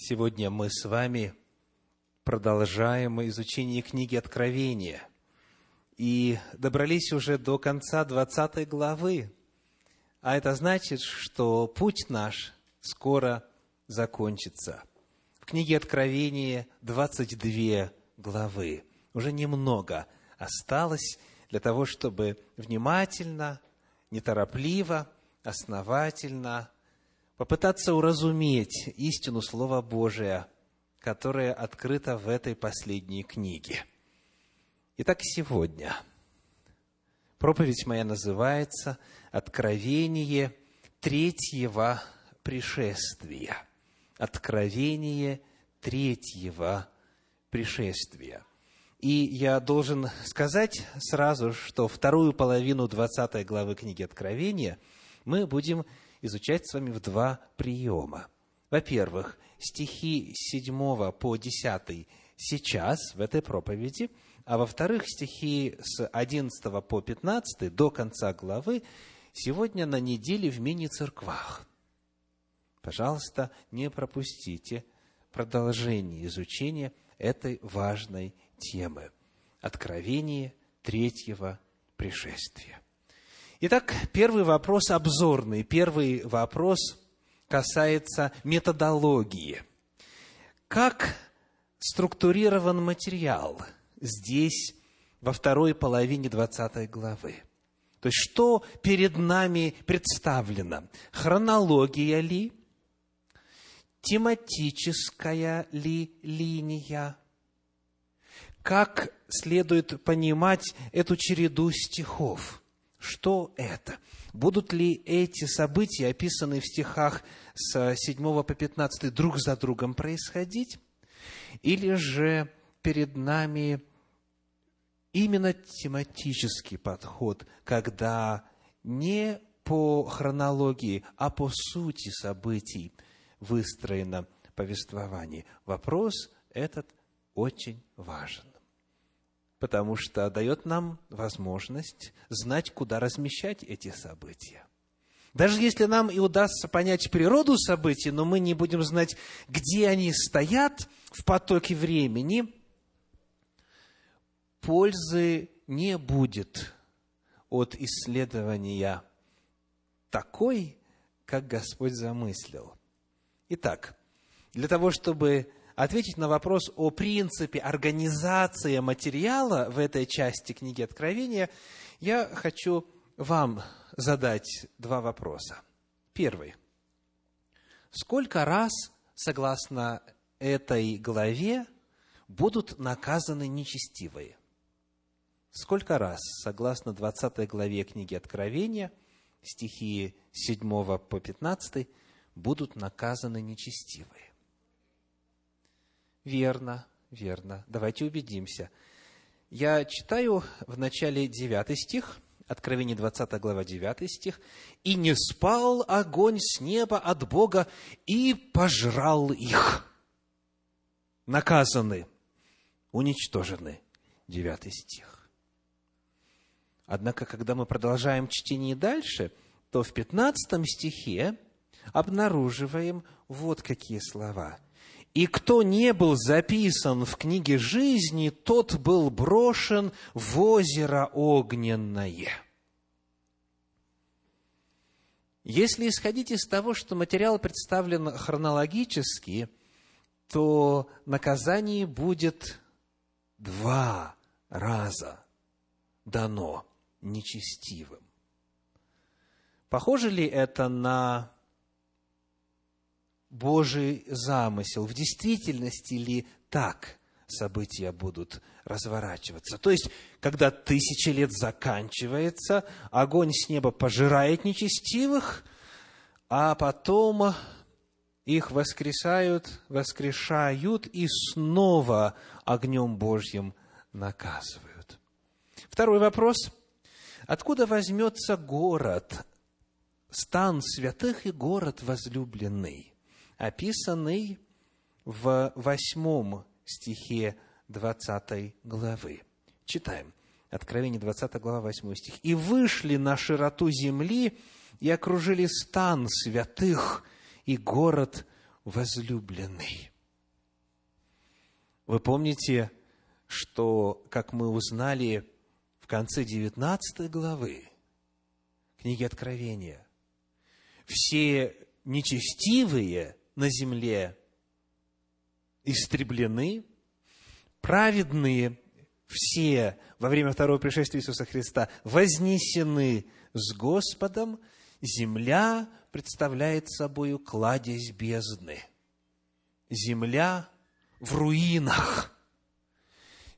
Сегодня мы с вами продолжаем изучение книги Откровения. И добрались уже до конца 20 главы. А это значит, что путь наш скоро закончится. В книге Откровения 22 главы. Уже немного осталось для того, чтобы внимательно, неторопливо, основательно попытаться уразуметь истину Слова Божия, которое открыто в этой последней книге. Итак, сегодня проповедь моя называется «Откровение третьего пришествия». Откровение третьего пришествия. И я должен сказать сразу, что вторую половину 20 главы книги Откровения мы будем изучать с вами в два приема. Во-первых, стихи с 7 по 10 сейчас, в этой проповеди, а во-вторых, стихи с 11 по 15 до конца главы сегодня на неделе в мини-церквах. Пожалуйста, не пропустите продолжение изучения этой важной темы. Откровение третьего пришествия. Итак, первый вопрос обзорный. Первый вопрос касается методологии. Как структурирован материал здесь, во второй половине 20 главы? То есть, что перед нами представлено? Хронология ли? Тематическая ли линия? Как следует понимать эту череду стихов? Что это? Будут ли эти события, описанные в стихах с 7 по 15, друг за другом происходить? Или же перед нами именно тематический подход, когда не по хронологии, а по сути событий выстроено повествование. Вопрос этот очень важен потому что дает нам возможность знать, куда размещать эти события. Даже если нам и удастся понять природу событий, но мы не будем знать, где они стоят в потоке времени, пользы не будет от исследования такой, как Господь замыслил. Итак, для того, чтобы ответить на вопрос о принципе организации материала в этой части книги Откровения, я хочу вам задать два вопроса. Первый. Сколько раз, согласно этой главе, будут наказаны нечестивые? Сколько раз, согласно 20 главе книги Откровения, стихи 7 по 15, будут наказаны нечестивые? Верно, верно. Давайте убедимся. Я читаю в начале 9 стих, Откровение 20 глава 9 стих. «И не спал огонь с неба от Бога, и пожрал их». Наказаны, уничтожены. 9 стих. Однако, когда мы продолжаем чтение дальше, то в 15 стихе обнаруживаем вот какие слова – и кто не был записан в книге жизни, тот был брошен в озеро огненное. Если исходить из того, что материал представлен хронологически, то наказание будет два раза дано нечестивым. Похоже ли это на Божий замысел, в действительности ли так события будут разворачиваться. То есть, когда тысячи лет заканчивается, огонь с неба пожирает нечестивых, а потом их воскресают, воскрешают и снова огнем Божьим наказывают. Второй вопрос. Откуда возьмется город, стан святых и город возлюбленный? Описанный в восьмом стихе 20 главы. Читаем. Откровение 20 глава, 8 стих. «И вышли на широту земли, и окружили стан святых и город возлюбленный. Вы помните, что, как мы узнали в конце 19 главы книги Откровения, все нечестивые на земле истреблены, праведные все во время второго пришествия Иисуса Христа вознесены с Господом, земля представляет собой кладезь бездны. Земля в руинах.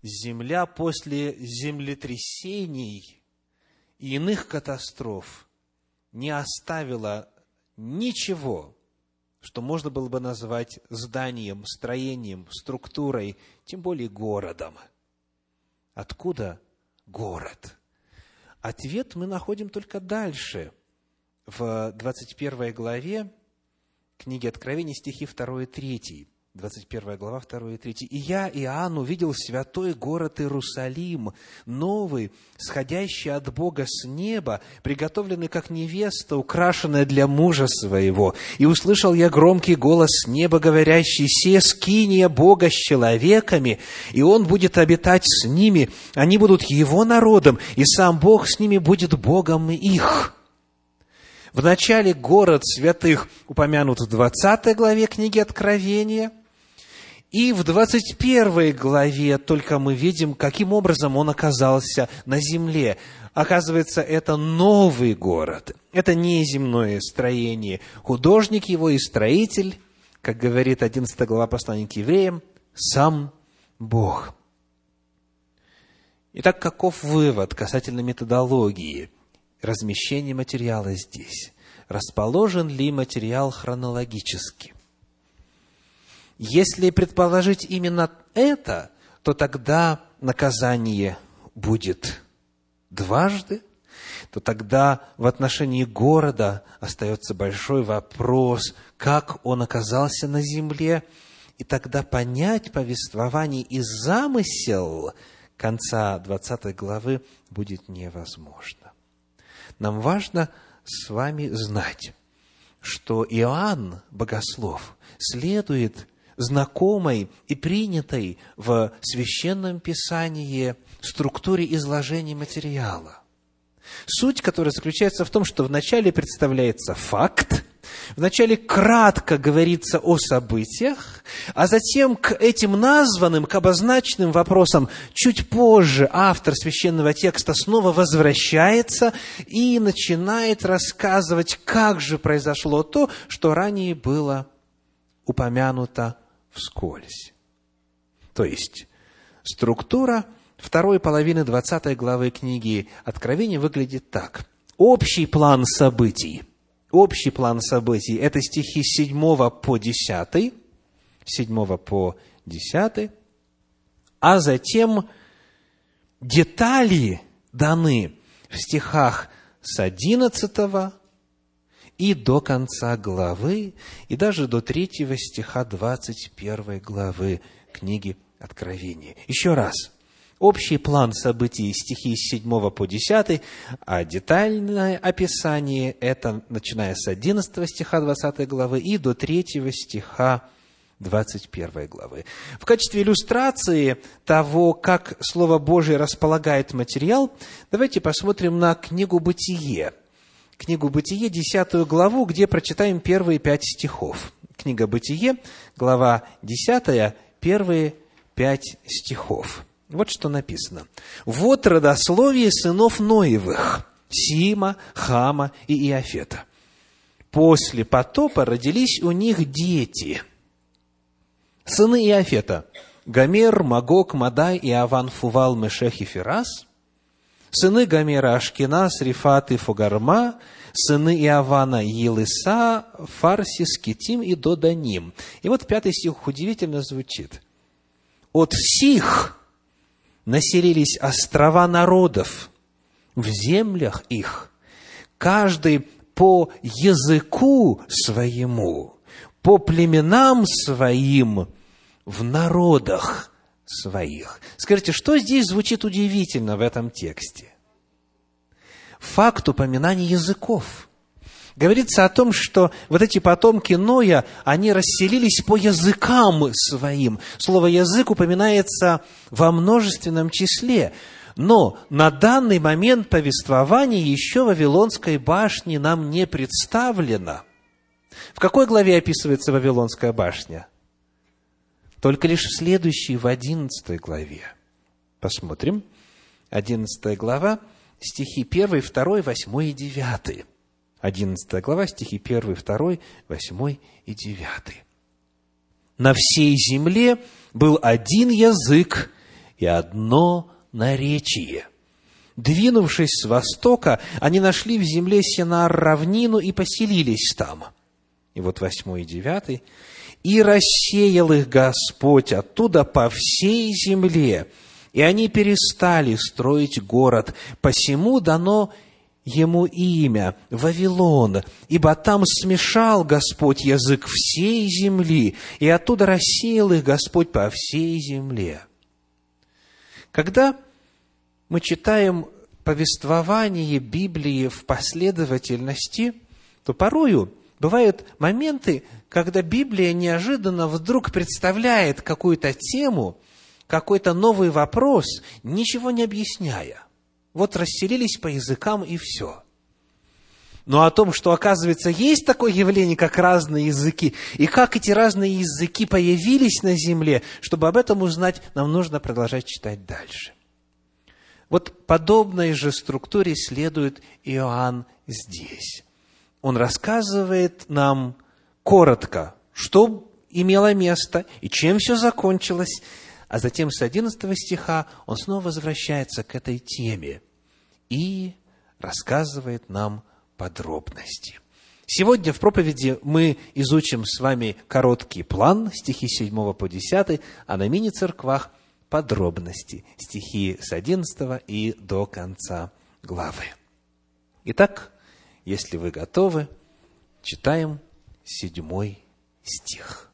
Земля после землетрясений и иных катастроф не оставила ничего, что можно было бы назвать зданием, строением, структурой, тем более городом. Откуда город? Ответ мы находим только дальше, в 21 главе книги Откровения, стихи 2 и 3. 21 глава, 2 и 3. «И я, Иоанн, увидел святой город Иерусалим, новый, сходящий от Бога с неба, приготовленный как невеста, украшенная для мужа своего. И услышал я громкий голос с неба, говорящий, «Се скиния Бога с человеками, и Он будет обитать с ними, они будут Его народом, и сам Бог с ними будет Богом их». В начале город святых упомянут в 20 главе книги Откровения – и в 21 главе только мы видим, каким образом он оказался на земле. Оказывается, это новый город, это не земное строение. Художник его и строитель, как говорит 11 глава послания к евреям, сам Бог. Итак, каков вывод касательно методологии размещения материала здесь? Расположен ли материал хронологически? Если предположить именно это, то тогда наказание будет дважды, то тогда в отношении города остается большой вопрос, как он оказался на земле, и тогда понять повествование и замысел конца 20 главы будет невозможно. Нам важно с вами знать, что Иоанн, богослов, следует знакомой и принятой в Священном Писании структуре изложения материала. Суть, которая заключается в том, что вначале представляется факт, вначале кратко говорится о событиях, а затем к этим названным, к обозначенным вопросам чуть позже автор священного текста снова возвращается и начинает рассказывать, как же произошло то, что ранее было упомянуто вскользь. То есть, структура второй половины 20 главы книги Откровения выглядит так. Общий план событий. Общий план событий – это стихи с 7 по 10, 7 по 10, а затем детали даны в стихах с 11 и до конца главы, и даже до третьего стиха 21 главы книги Откровения. Еще раз. Общий план событий стихи с 7 по 10, а детальное описание – это начиная с 11 стиха 20 главы и до 3 стиха 21 главы. В качестве иллюстрации того, как Слово Божие располагает материал, давайте посмотрим на книгу «Бытие», книгу «Бытие», десятую главу, где прочитаем первые пять стихов. Книга «Бытие», глава десятая, первые пять стихов. Вот что написано. «Вот родословие сынов Ноевых, Сима, Хама и Иофета. После потопа родились у них дети. Сыны Иофета – Гомер, Магог, Мадай, Иован, Фувал, Мешех и Ферас – Сыны Гомера Ашкенас, Рифат и Фугарма, сыны Иована Елиса, Фарсис, Китим и Доданим. И вот пятый стих удивительно звучит. От сих населились острова народов в землях их, каждый по языку своему, по племенам своим, в народах своих. Скажите, что здесь звучит удивительно в этом тексте? Факт упоминания языков. говорится о том, что вот эти потомки Ноя, они расселились по языкам своим. Слово «язык» упоминается во множественном числе. Но на данный момент повествования еще Вавилонской башни нам не представлено. В какой главе описывается Вавилонская башня? Только лишь в следующей, в одиннадцатой главе. Посмотрим. Одиннадцатая глава, стихи 1, 2, 8 и 9. 11 глава, стихи 1, 2, 8 и 9. «На всей земле был один язык и одно наречие. Двинувшись с востока, они нашли в земле Сенар равнину и поселились там». И вот 8 и 9. «И рассеял их Господь оттуда по всей земле, и они перестали строить город, посему дано ему имя Вавилон, ибо там смешал Господь язык всей земли, и оттуда рассеял их Господь по всей земле. Когда мы читаем повествование Библии в последовательности, то порою бывают моменты, когда Библия неожиданно вдруг представляет какую-то тему, какой-то новый вопрос, ничего не объясняя – вот расселились по языкам и все. Но о том, что, оказывается, есть такое явление, как разные языки, и как эти разные языки появились на земле, чтобы об этом узнать, нам нужно продолжать читать дальше. Вот подобной же структуре следует Иоанн здесь. Он рассказывает нам коротко, что имело место и чем все закончилось, а затем с 11 стиха он снова возвращается к этой теме и рассказывает нам подробности. Сегодня в проповеди мы изучим с вами короткий план, стихи 7 по 10, а на мини-церквах подробности, стихи с 11 и до конца главы. Итак, если вы готовы, читаем седьмой стих.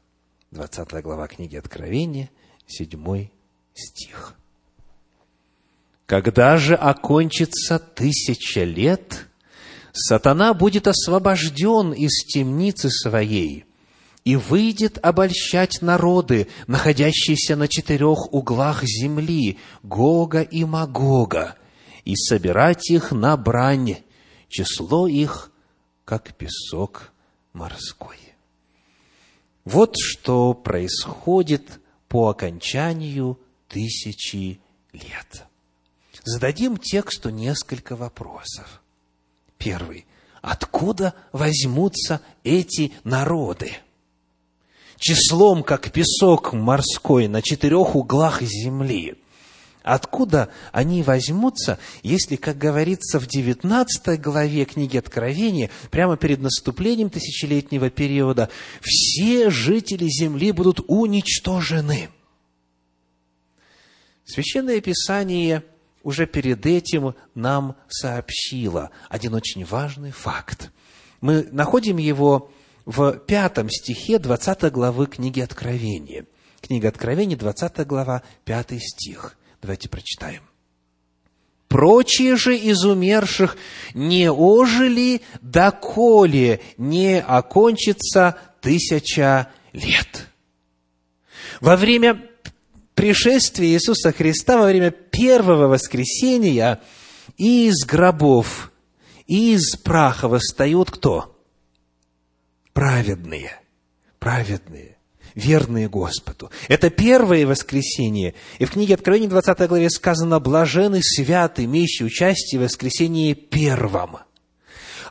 20 глава книги Откровения, седьмой стих. Когда же окончится тысяча лет, сатана будет освобожден из темницы своей и выйдет обольщать народы, находящиеся на четырех углах земли, Гога и Магога, и собирать их на брань, число их, как песок морской. Вот что происходит по окончанию тысячи лет. Зададим тексту несколько вопросов. Первый. Откуда возьмутся эти народы? Числом, как песок морской на четырех углах земли. Откуда они возьмутся, если, как говорится в 19 главе книги Откровения, прямо перед наступлением тысячелетнего периода, все жители земли будут уничтожены? Священное Писание уже перед этим нам сообщило один очень важный факт. Мы находим его в пятом стихе 20 главы книги Откровения. Книга Откровения, 20 глава, 5 стих. Давайте прочитаем. Прочие же из умерших не ожили, доколе не окончится тысяча лет. Во время пришествия Иисуса Христа, во время первого воскресения, из гробов, из праха восстают кто? Праведные. Праведные верные Господу. Это первое воскресение. И в книге Откровения 20 главе сказано «блажены святы, имеющие участие в воскресении первом».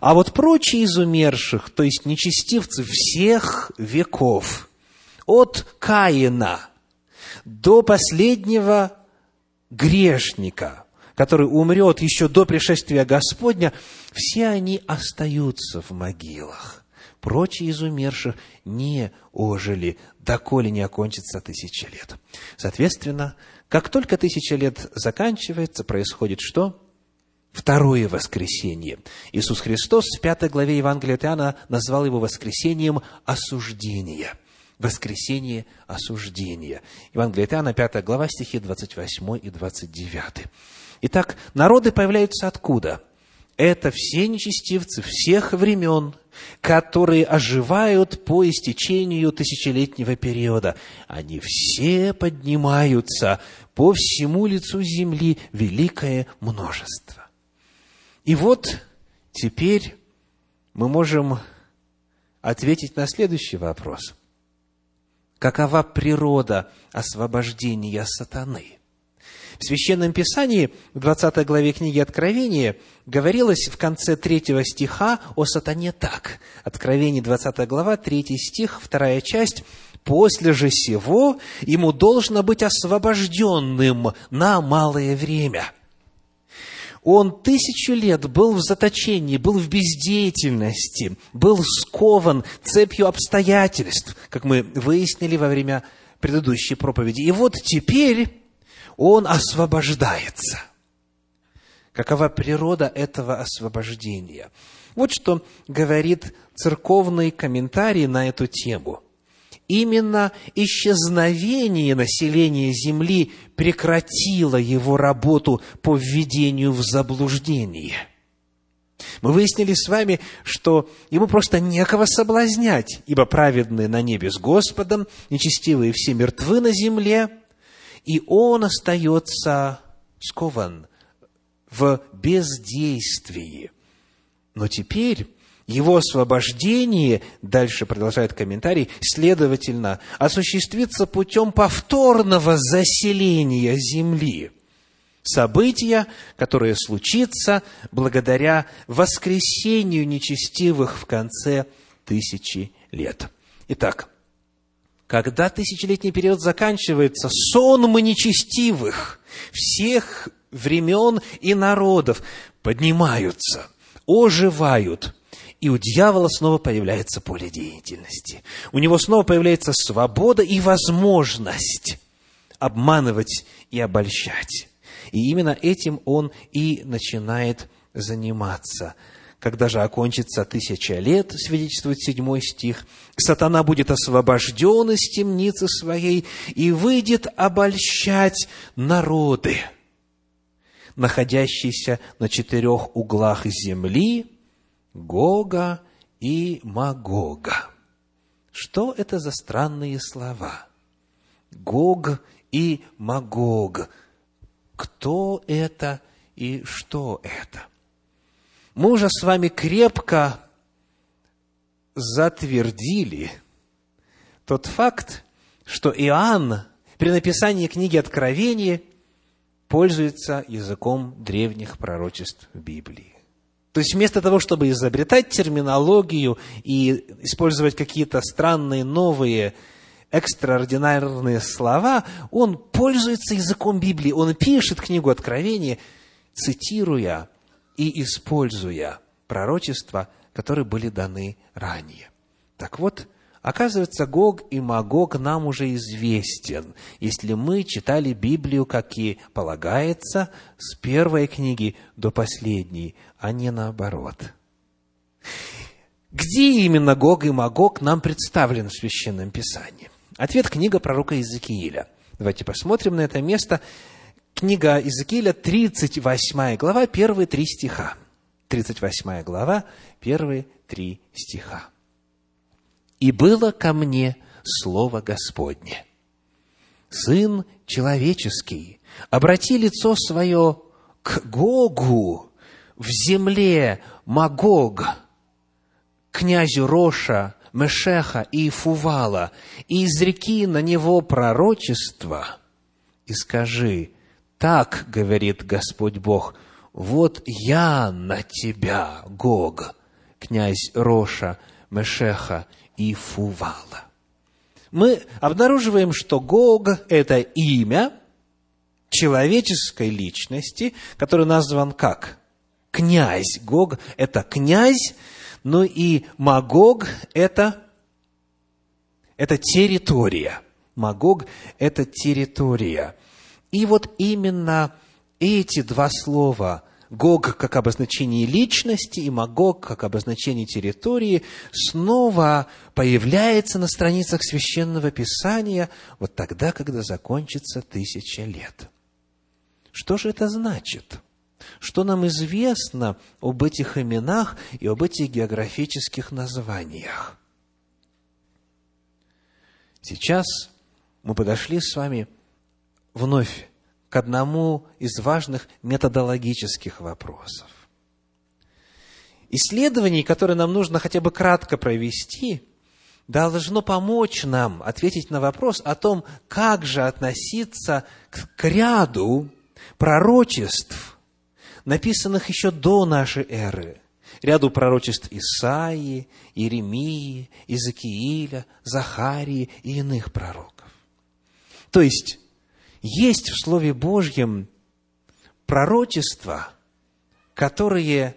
А вот прочие из умерших, то есть нечестивцы всех веков, от Каина до последнего грешника, который умрет еще до пришествия Господня, все они остаются в могилах. Прочие из умерших не ожили доколе не окончится тысяча лет. Соответственно, как только тысяча лет заканчивается, происходит что? Второе воскресенье. Иисус Христос в пятой главе Евангелия от Иоанна назвал его воскресением осуждения. Воскресение осуждения. Евангелие от Иоанна, 5 глава, стихи 28 и 29. Итак, народы появляются откуда? Это все нечестивцы всех времен, которые оживают по истечению тысячелетнего периода. Они все поднимаются по всему лицу земли великое множество. И вот теперь мы можем ответить на следующий вопрос. Какова природа освобождения сатаны? В Священном Писании, в 20 главе книги Откровения, говорилось в конце третьего стиха о сатане так. Откровение, 20 глава, 3 стих, вторая часть. «После же сего ему должно быть освобожденным на малое время». Он тысячу лет был в заточении, был в бездеятельности, был скован цепью обстоятельств, как мы выяснили во время предыдущей проповеди. И вот теперь он освобождается. Какова природа этого освобождения? Вот что говорит церковный комментарий на эту тему. Именно исчезновение населения Земли прекратило его работу по введению в заблуждение. Мы выяснили с вами, что ему просто некого соблазнять, ибо праведные на небе с Господом, нечестивые все мертвы на земле – и он остается скован в бездействии. Но теперь его освобождение, дальше продолжает комментарий, следовательно, осуществится путем повторного заселения земли. События, которое случится благодаря воскресению нечестивых в конце тысячи лет. Итак, когда тысячелетний период заканчивается, сонмы нечестивых всех времен и народов поднимаются, оживают, и у дьявола снова появляется поле деятельности. У него снова появляется свобода и возможность обманывать и обольщать. И именно этим он и начинает заниматься – когда же окончится тысяча лет, свидетельствует седьмой стих, сатана будет освобожден из темницы своей и выйдет обольщать народы, находящиеся на четырех углах земли, Гога и Магога. Что это за странные слова? Гог и Магог. Кто это и что это? Мы уже с вами крепко затвердили тот факт, что Иоанн при написании книги Откровения пользуется языком древних пророчеств Библии. То есть вместо того, чтобы изобретать терминологию и использовать какие-то странные новые экстраординарные слова, он пользуется языком Библии. Он пишет книгу Откровения, цитируя и используя пророчества, которые были даны ранее. Так вот, оказывается, Гог и Магог нам уже известен, если мы читали Библию, как и полагается, с первой книги до последней, а не наоборот. Где именно Гог и Магог нам представлен в Священном Писании? Ответ – книга пророка Иезекииля. Давайте посмотрим на это место – Книга Иезекииля, 38 глава, первые три стиха. 38 глава, первые три стиха. «И было ко мне Слово Господне. Сын человеческий, обрати лицо свое к Гогу в земле Магог, князю Роша, Мешеха и Фувала, и изреки на него пророчество, и скажи, так говорит Господь Бог, вот я на тебя, Гог, князь Роша, Мешеха и Фувала. Мы обнаруживаем, что Гог – это имя человеческой личности, который назван как? Князь. Гог – это князь, но и Магог – это, это территория. Магог – это территория – и вот именно эти два слова Гог как обозначение личности и Магог как обозначение территории снова появляется на страницах Священного Писания вот тогда, когда закончится тысяча лет. Что же это значит? Что нам известно об этих именах и об этих географических названиях? Сейчас мы подошли с вами вновь к одному из важных методологических вопросов. Исследование, которое нам нужно хотя бы кратко провести, должно помочь нам ответить на вопрос о том, как же относиться к ряду пророчеств, написанных еще до нашей эры, ряду пророчеств Исаии, Иеремии, Иезекииля, Захарии и иных пророков. То есть, есть в Слове Божьем пророчества, которые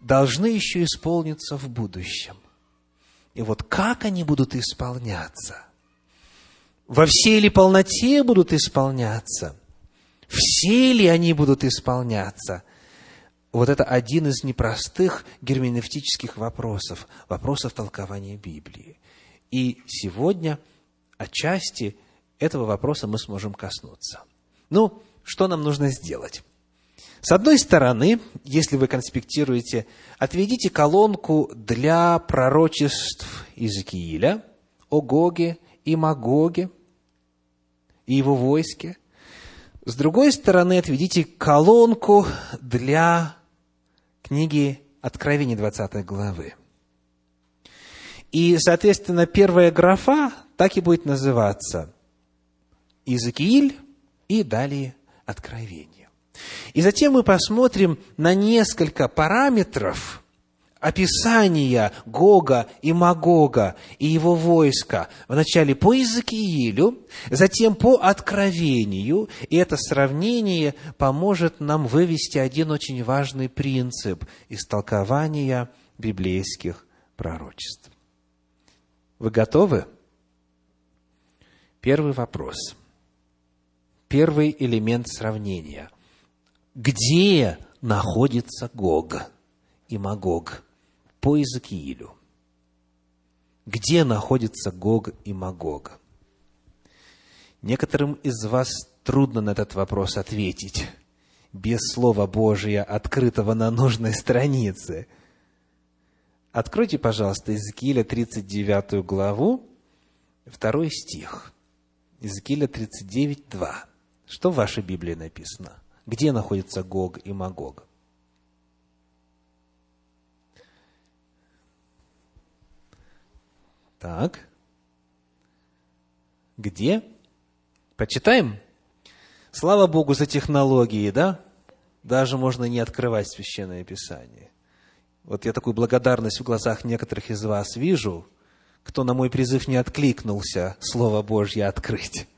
должны еще исполниться в будущем. И вот как они будут исполняться? Во всей ли полноте будут исполняться? Все ли они будут исполняться? Вот это один из непростых герменевтических вопросов, вопросов толкования Библии. И сегодня отчасти – этого вопроса мы сможем коснуться. Ну, что нам нужно сделать? С одной стороны, если вы конспектируете, отведите колонку для пророчеств Иезекииля о Гоге и Магоге и его войске. С другой стороны, отведите колонку для книги Откровения 20 главы. И, соответственно, первая графа так и будет называться Иезекииль и далее Откровение. И затем мы посмотрим на несколько параметров описания Гога и Магога и его войска. Вначале по Иезекиилю, затем по Откровению. И это сравнение поможет нам вывести один очень важный принцип из толкования библейских пророчеств. Вы готовы? Первый вопрос – первый элемент сравнения. Где находится Гог и Магог по Иезекиилю? Где находится Гог и Магог? Некоторым из вас трудно на этот вопрос ответить без Слова Божия, открытого на нужной странице. Откройте, пожалуйста, Иезекииля 39 главу, второй стих. Иезекииля 39, 2. Что в вашей Библии написано? Где находится Гог и Магог? Так. Где? Почитаем? Слава Богу за технологии, да? Даже можно не открывать Священное Писание. Вот я такую благодарность в глазах некоторых из вас вижу, кто на мой призыв не откликнулся Слово Божье открыть.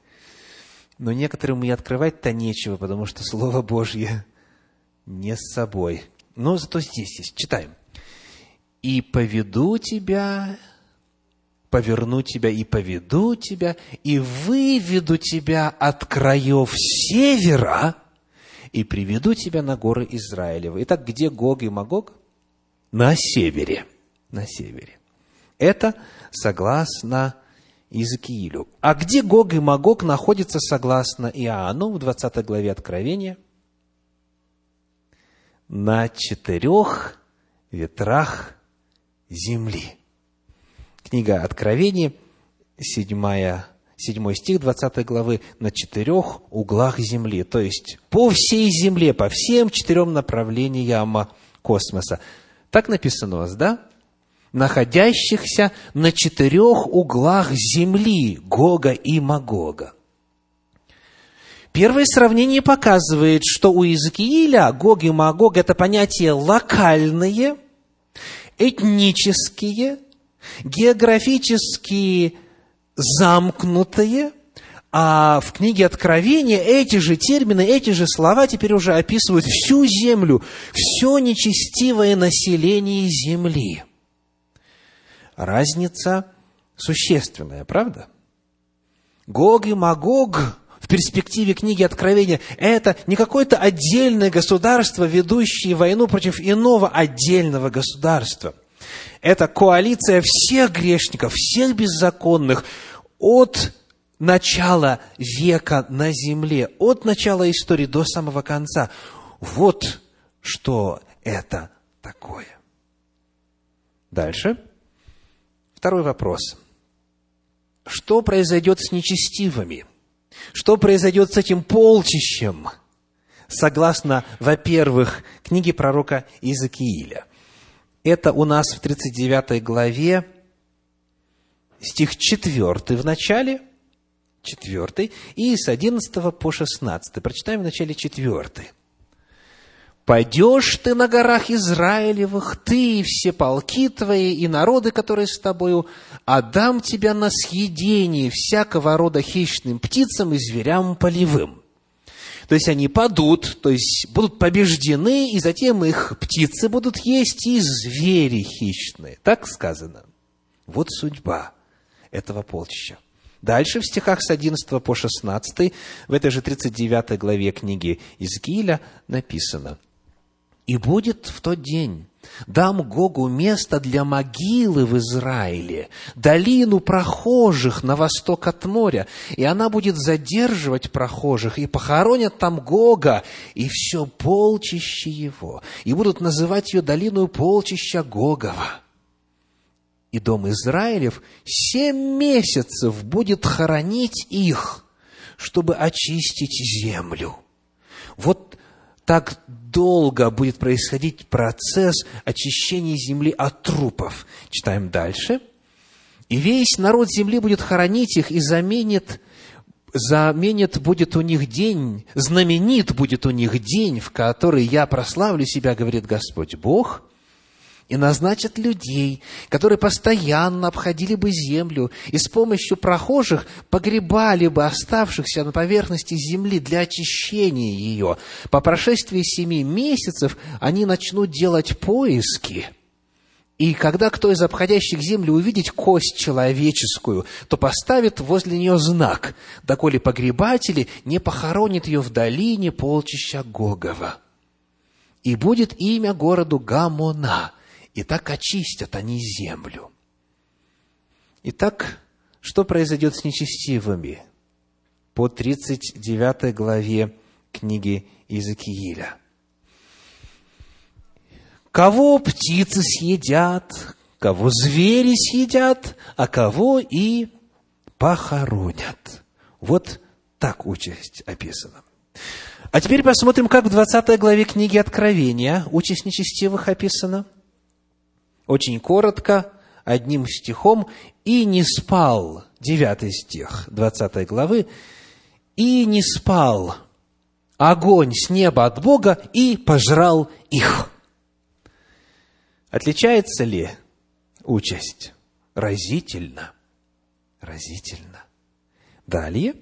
Но некоторым и открывать-то нечего, потому что Слово Божье не с собой. Но зато здесь есть. Читаем. «И поведу тебя, поверну тебя и поведу тебя, и выведу тебя от краев севера, и приведу тебя на горы Израилевы». Итак, где Гог и Магог? На севере. На севере. Это согласно Иезекиилю. А где Гог и Магог находятся согласно Иоанну в 20 главе Откровения? На четырех ветрах земли. Книга Откровения, 7, 7 стих 20 главы, на четырех углах земли, то есть по всей земле, по всем четырем направлениям космоса. Так написано у вас, да? Находящихся на четырех углах земли Гога и Магога. Первое сравнение показывает, что у Иезекииля Гог и Магог – это понятия локальные, этнические, географически замкнутые, а в книге Откровения эти же термины, эти же слова теперь уже описывают всю землю, все нечестивое население земли – разница существенная, правда? Гог и Магог в перспективе книги Откровения – это не какое-то отдельное государство, ведущее войну против иного отдельного государства. Это коалиция всех грешников, всех беззаконных от начала века на земле, от начала истории до самого конца. Вот что это такое. Дальше. Второй вопрос. Что произойдет с нечестивыми? Что произойдет с этим полчищем? Согласно, во-первых, книге пророка Иезекииля. Это у нас в 39 главе, стих 4 в начале, 4, и с 11 по 16. Прочитаем в начале 4. Пойдешь ты на горах Израилевых, ты и все полки твои, и народы, которые с тобою, отдам тебя на съедение всякого рода хищным птицам и зверям полевым. То есть они падут, то есть будут побеждены, и затем их птицы будут есть, и звери хищные. Так сказано. Вот судьба этого полчища. Дальше в стихах с 11 по 16, в этой же 39 главе книги Изкииля написано – и будет в тот день, дам Гогу место для могилы в Израиле, долину прохожих на восток от моря, и она будет задерживать прохожих, и похоронят там Гога, и все полчище его, и будут называть ее долину полчища Гогова. И дом Израилев семь месяцев будет хоронить их, чтобы очистить землю. Вот так долго будет происходить процесс очищения земли от трупов. Читаем дальше. «И весь народ земли будет хоронить их и заменит, заменит будет у них день, знаменит будет у них день, в который я прославлю себя, говорит Господь Бог, и назначат людей, которые постоянно обходили бы землю и с помощью прохожих погребали бы оставшихся на поверхности земли для очищения ее. По прошествии семи месяцев они начнут делать поиски – и когда кто из обходящих землю увидит кость человеческую, то поставит возле нее знак, доколе погребатели не похоронят ее в долине полчища Гогова. И будет имя городу Гамона, и так очистят они землю. Итак, что произойдет с нечестивыми? По 39 главе книги Иезекииля. Кого птицы съедят, кого звери съедят, а кого и похоронят. Вот так участь описана. А теперь посмотрим, как в 20 главе книги Откровения участь нечестивых описана – очень коротко, одним стихом, «И не спал», девятый стих 20 главы, «И не спал огонь с неба от Бога и пожрал их». Отличается ли участь? Разительно. Разительно. Далее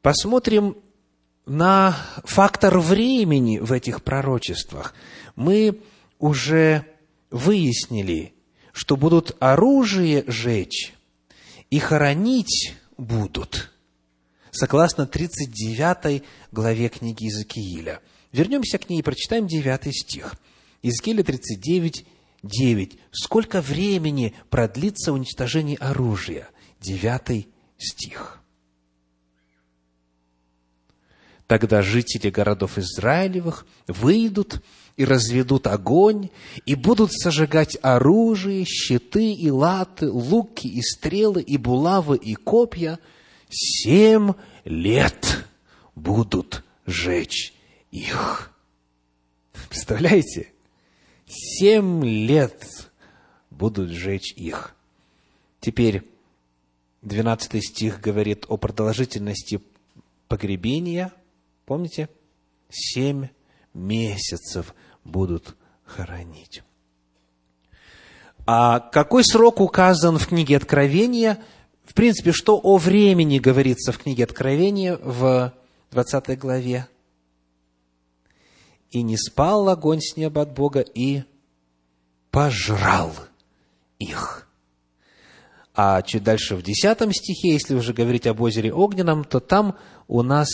посмотрим на фактор времени в этих пророчествах. Мы уже выяснили, что будут оружие жечь и хоронить будут, согласно 39 главе книги Иезекииля. Вернемся к ней и прочитаем 9 стих. Иезекииля 39, 9. Сколько времени продлится уничтожение оружия? 9 стих. Тогда жители городов Израилевых выйдут и разведут огонь, и будут сожигать оружие, щиты и латы, луки и стрелы, и булавы и копья. Семь лет будут жечь их. Представляете? Семь лет будут жечь их. Теперь 12 стих говорит о продолжительности погребения. Помните? Семь месяцев будут хоронить. А какой срок указан в книге Откровения? В принципе, что о времени говорится в книге Откровения в 20 главе? «И не спал огонь с неба от Бога, и пожрал их». А чуть дальше в 10 стихе, если уже говорить об озере Огненном, то там у нас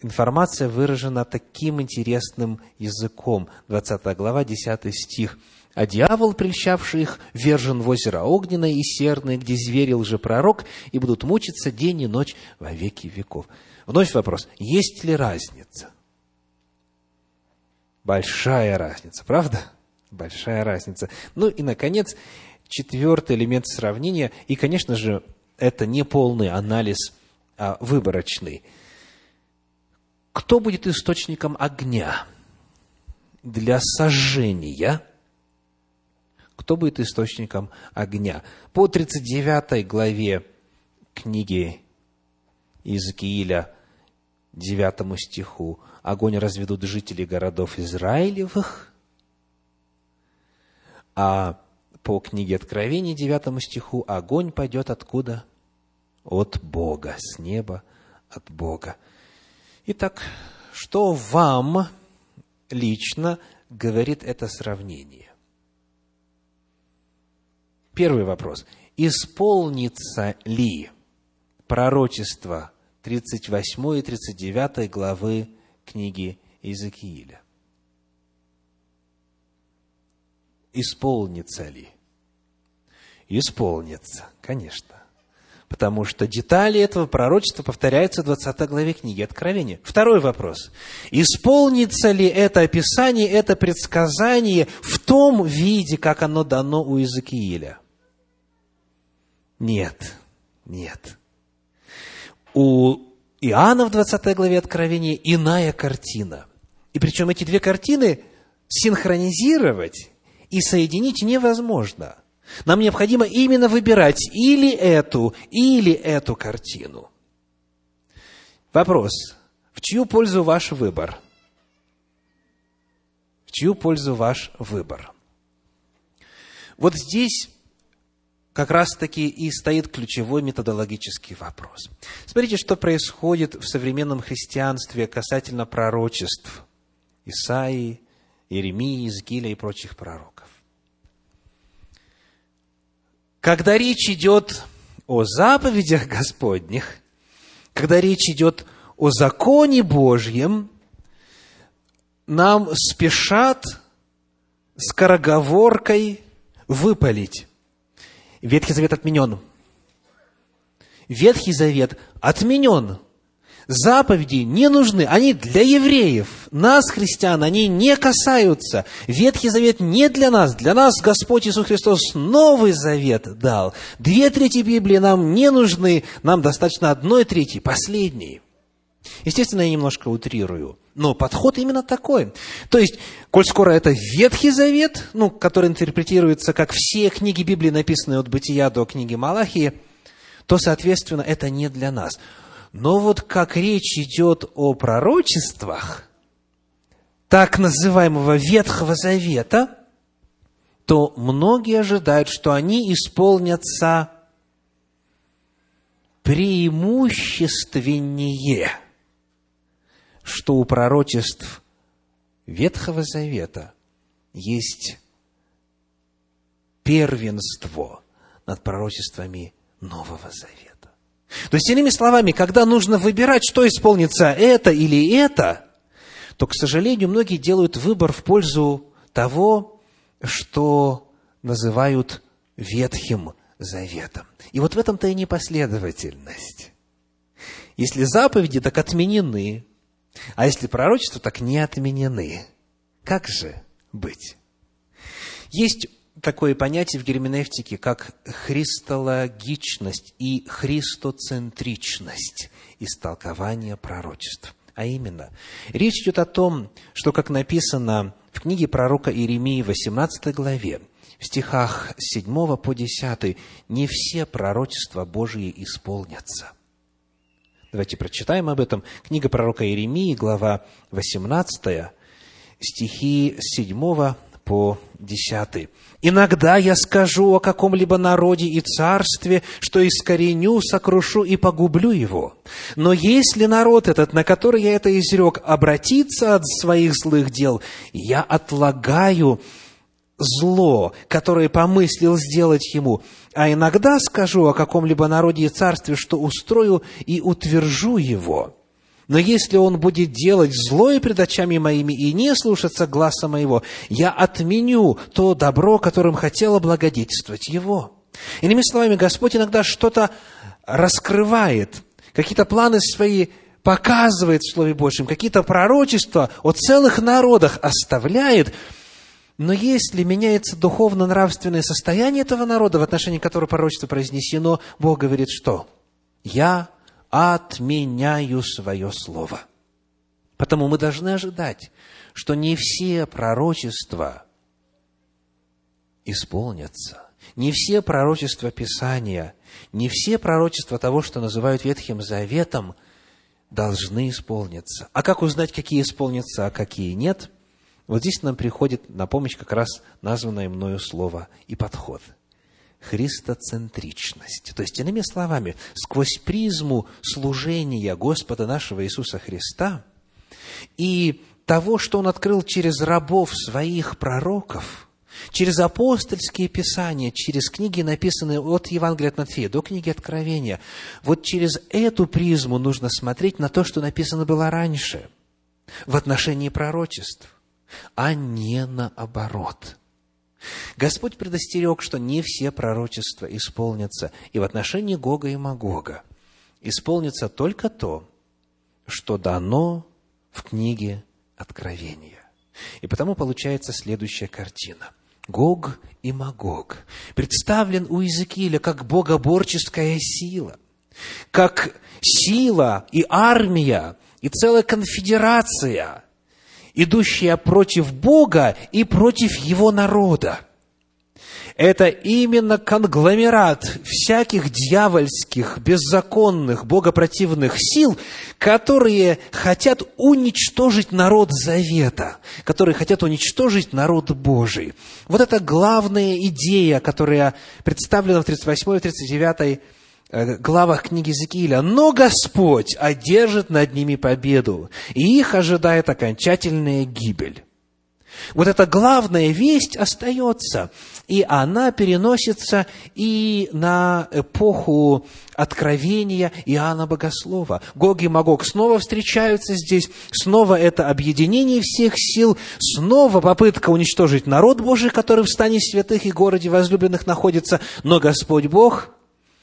информация выражена таким интересным языком. 20 глава, 10 стих. «А дьявол, прельщавший их, вержен в озеро огненное и серное, где звери лжепророк, и будут мучиться день и ночь во веки веков». Вновь вопрос, есть ли разница? Большая разница, правда? Большая разница. Ну и, наконец, четвертый элемент сравнения, и, конечно же, это не полный анализ, а выборочный. Кто будет источником огня для сожжения? Кто будет источником огня? По 39 главе книги Иезекииля, 9 стиху, огонь разведут жители городов Израилевых, а по книге Откровений, 9 стиху, огонь пойдет откуда? От Бога, с неба, от Бога. Итак, что вам лично говорит это сравнение? Первый вопрос. Исполнится ли пророчество 38 и 39 главы книги Иезекииля? Исполнится ли? Исполнится, конечно. Потому что детали этого пророчества повторяются в 20 главе книги Откровения. Второй вопрос. Исполнится ли это описание, это предсказание в том виде, как оно дано у Иезекииля? Нет, нет. У Иоанна в 20 главе Откровения иная картина. И причем эти две картины синхронизировать и соединить невозможно. Нам необходимо именно выбирать или эту, или эту картину. Вопрос. В чью пользу ваш выбор? В чью пользу ваш выбор? Вот здесь как раз-таки и стоит ключевой методологический вопрос. Смотрите, что происходит в современном христианстве касательно пророчеств Исаии, Иеремии, Изгиля и прочих пророков. Когда речь идет о заповедях Господних, когда речь идет о законе Божьем, нам спешат скороговоркой выпалить. Ветхий Завет отменен. Ветхий Завет отменен. Заповеди не нужны, они для евреев. Нас, христиан, они не касаются. Ветхий Завет не для нас. Для нас Господь Иисус Христос Новый Завет дал. Две трети Библии нам не нужны, нам достаточно одной трети, последней. Естественно, я немножко утрирую, но подход именно такой. То есть, коль скоро это Ветхий Завет, ну, который интерпретируется как все книги Библии, написанные от Бытия до книги Малахии, то, соответственно, это не для нас. Но вот как речь идет о пророчествах, так называемого Ветхого Завета, то многие ожидают, что они исполнятся преимущественнее, что у пророчеств Ветхого Завета есть первенство над пророчествами Нового Завета. То есть, иными словами, когда нужно выбирать, что исполнится, это или это, то, к сожалению, многие делают выбор в пользу того, что называют Ветхим Заветом. И вот в этом-то и непоследовательность. Если заповеди так отменены, а если пророчества так не отменены, как же быть? Есть такое понятие в герменевтике, как христологичность и христоцентричность истолкования пророчеств. А именно, речь идет о том, что, как написано в книге пророка Иеремии, 18 главе, в стихах с 7 по 10, не все пророчества Божьи исполнятся. Давайте прочитаем об этом. Книга пророка Иеремии, глава 18, стихи с 7 по 10. «Иногда я скажу о каком-либо народе и царстве, что искореню, сокрушу и погублю его. Но если народ этот, на который я это изрек, обратится от своих злых дел, я отлагаю зло, которое помыслил сделать ему. А иногда скажу о каком-либо народе и царстве, что устрою и утвержу его». Но если он будет делать злое пред очами моими и не слушаться гласа моего, я отменю то добро, которым хотел облагодетельствовать его. Иными словами, Господь иногда что-то раскрывает, какие-то планы свои показывает в Слове Божьем, какие-то пророчества о целых народах оставляет, но если меняется духовно-нравственное состояние этого народа, в отношении которого пророчество произнесено, Бог говорит, что «Я отменяю свое слово». Потому мы должны ожидать, что не все пророчества исполнятся. Не все пророчества Писания, не все пророчества того, что называют Ветхим Заветом, должны исполниться. А как узнать, какие исполнятся, а какие нет? Вот здесь нам приходит на помощь как раз названное мною слово и подход. Христоцентричность. То есть, иными словами, сквозь призму служения Господа нашего Иисуса Христа и того, что Он открыл через рабов своих пророков – через апостольские писания, через книги, написанные от Евангелия от Матфея до книги Откровения. Вот через эту призму нужно смотреть на то, что написано было раньше, в отношении пророчеств, а не наоборот. Господь предостерег, что не все пророчества исполнятся, и в отношении Гога и Магога исполнится только то, что дано в книге Откровения. И потому получается следующая картина. Гог и Магог представлен у Иезекииля как богоборческая сила, как сила и армия, и целая конфедерация, идущая против Бога и против Его народа это именно конгломерат всяких дьявольских, беззаконных, богопротивных сил, которые хотят уничтожить народ Завета, которые хотят уничтожить народ Божий. Вот это главная идея, которая представлена в 38 и 39 э, главах книги Зекииля. Но Господь одержит над ними победу, и их ожидает окончательная гибель. Вот эта главная весть остается, и она переносится и на эпоху откровения Иоанна Богослова. Гог и Магог снова встречаются здесь, снова это объединение всех сил, снова попытка уничтожить народ Божий, который в стане святых и городе возлюбленных находится, но Господь Бог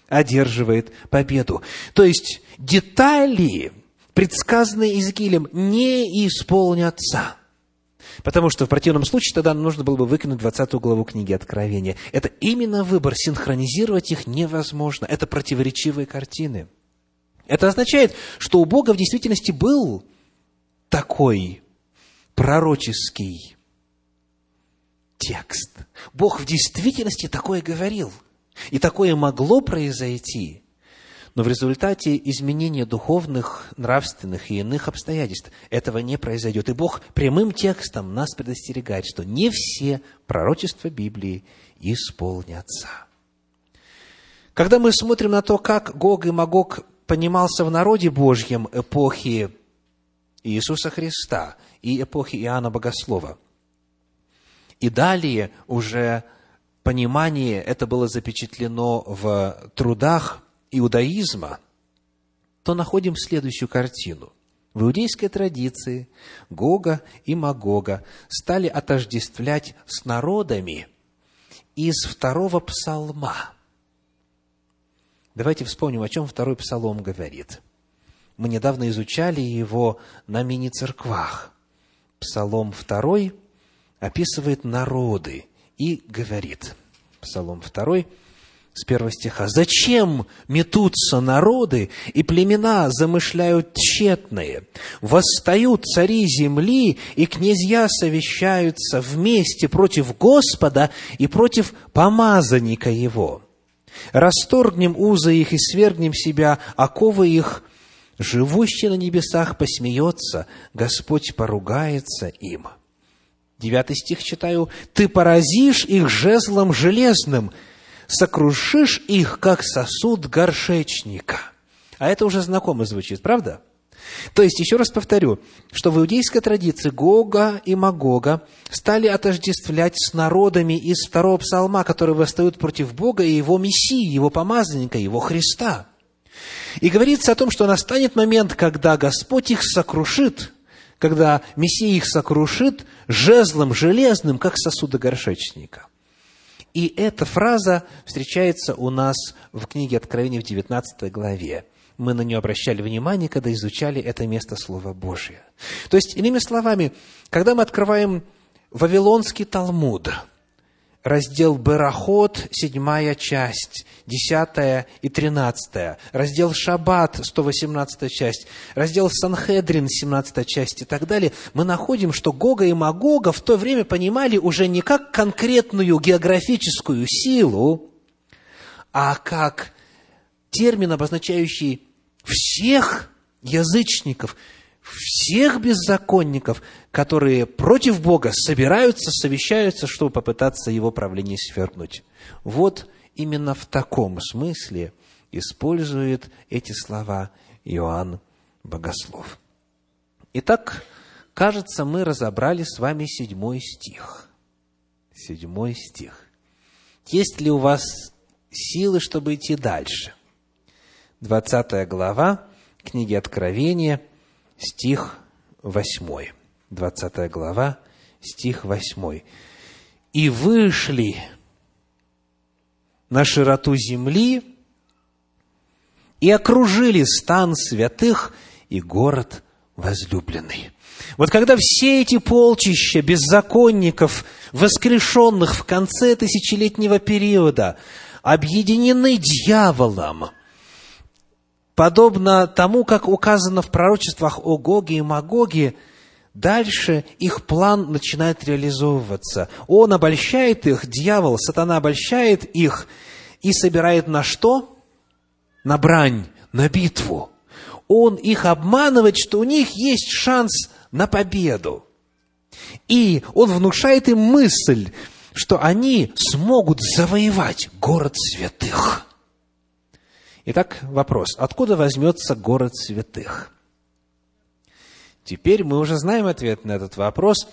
одерживает победу. То есть детали, предсказанные Иезекиилем, не исполнятся – Потому что в противном случае тогда нужно было бы выкинуть 20 главу книги Откровения. Это именно выбор, синхронизировать их невозможно. Это противоречивые картины. Это означает, что у Бога в действительности был такой пророческий текст. Бог в действительности такое говорил. И такое могло произойти – но в результате изменения духовных, нравственных и иных обстоятельств этого не произойдет. И Бог прямым текстом нас предостерегает, что не все пророчества Библии исполнятся. Когда мы смотрим на то, как Гог и Магог понимался в народе Божьем эпохи Иисуса Христа и эпохи Иоанна Богослова, и далее уже понимание это было запечатлено в трудах иудаизма, то находим следующую картину. В иудейской традиции Гога и Магога стали отождествлять с народами из второго псалма. Давайте вспомним, о чем второй псалом говорит. Мы недавно изучали его на мини-церквах. Псалом второй описывает народы и говорит. Псалом второй – с первого стиха. «Зачем метутся народы, и племена замышляют тщетные? Восстают цари земли, и князья совещаются вместе против Господа и против помазанника Его. Расторгнем узы их и свергнем себя, оковы их, живущий на небесах посмеется, Господь поругается им». Девятый стих читаю. «Ты поразишь их жезлом железным, сокрушишь их, как сосуд горшечника. А это уже знакомо звучит, правда? То есть, еще раз повторю, что в иудейской традиции Гога и Магога стали отождествлять с народами из второго псалма, которые восстают против Бога и Его Мессии, Его помазанника, Его Христа. И говорится о том, что настанет момент, когда Господь их сокрушит, когда Мессия их сокрушит жезлом железным, как сосуда горшечника – и эта фраза встречается у нас в книге Откровения в 19 главе. мы на нее обращали внимание, когда изучали это место Слова Божия. То есть, иными словами, когда мы открываем Вавилонский Талмуд, раздел Берахот, седьмая часть, десятая и тринадцатая, раздел Шаббат, 118 часть, раздел Санхедрин, 17 часть и так далее, мы находим, что Гога и Магога в то время понимали уже не как конкретную географическую силу, а как термин, обозначающий всех язычников, всех беззаконников, которые против Бога собираются, совещаются, чтобы попытаться его правление свергнуть. Вот именно в таком смысле использует эти слова Иоанн Богослов. Итак, кажется, мы разобрали с вами седьмой стих. Седьмой стих. Есть ли у вас силы, чтобы идти дальше? 20 глава книги Откровения, стих 8. 20 глава, стих 8. «И вышли на широту земли и окружили стан святых и город возлюбленный». Вот когда все эти полчища беззаконников, воскрешенных в конце тысячелетнего периода, объединены дьяволом – подобно тому, как указано в пророчествах о Гоге и Магоге, дальше их план начинает реализовываться. Он обольщает их, дьявол, сатана обольщает их и собирает на что? На брань, на битву. Он их обманывает, что у них есть шанс на победу. И он внушает им мысль, что они смогут завоевать город святых – Итак, вопрос. Откуда возьмется город святых? Теперь мы уже знаем ответ на этот вопрос,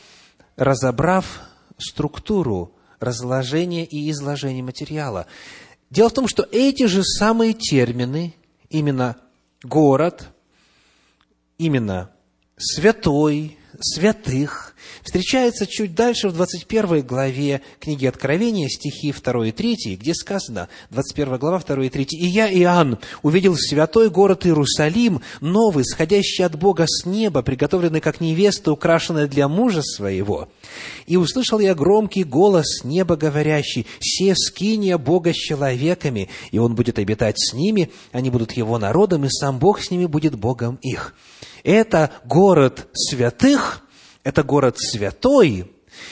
разобрав структуру разложения и изложения материала. Дело в том, что эти же самые термины, именно город, именно святой, святых, встречается чуть дальше в 21 главе книги Откровения, стихи 2 и 3, где сказано, 21 глава, 2 и 3, «И я, Иоанн, увидел святой город Иерусалим, новый, сходящий от Бога с неба, приготовленный как невеста, украшенная для мужа своего. И услышал я громкий голос неба, говорящий, «Се скиния Бога с человеками, и Он будет обитать с ними, они будут Его народом, и сам Бог с ними будет Богом их». Это город святых, это город святой.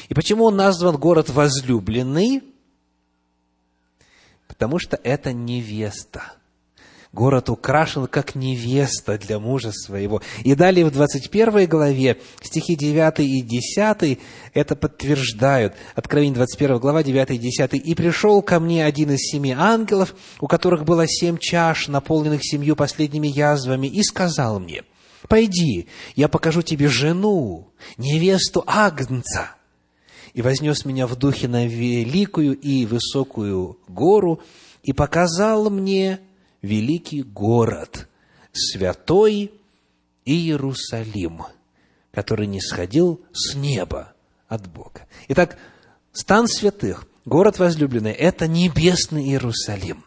И почему он назван город возлюбленный? Потому что это невеста. Город украшен как невеста для мужа своего. И далее в 21 главе, стихи 9 и 10, это подтверждают. Откровение 21 глава, 9 и 10. «И пришел ко мне один из семи ангелов, у которых было семь чаш, наполненных семью последними язвами, и сказал мне, Пойди, я покажу тебе жену, невесту Агнца. И вознес меня в духе на великую и высокую гору, и показал мне великий город, святой Иерусалим, который не сходил с неба от Бога. Итак, стан святых, город возлюбленный – это небесный Иерусалим.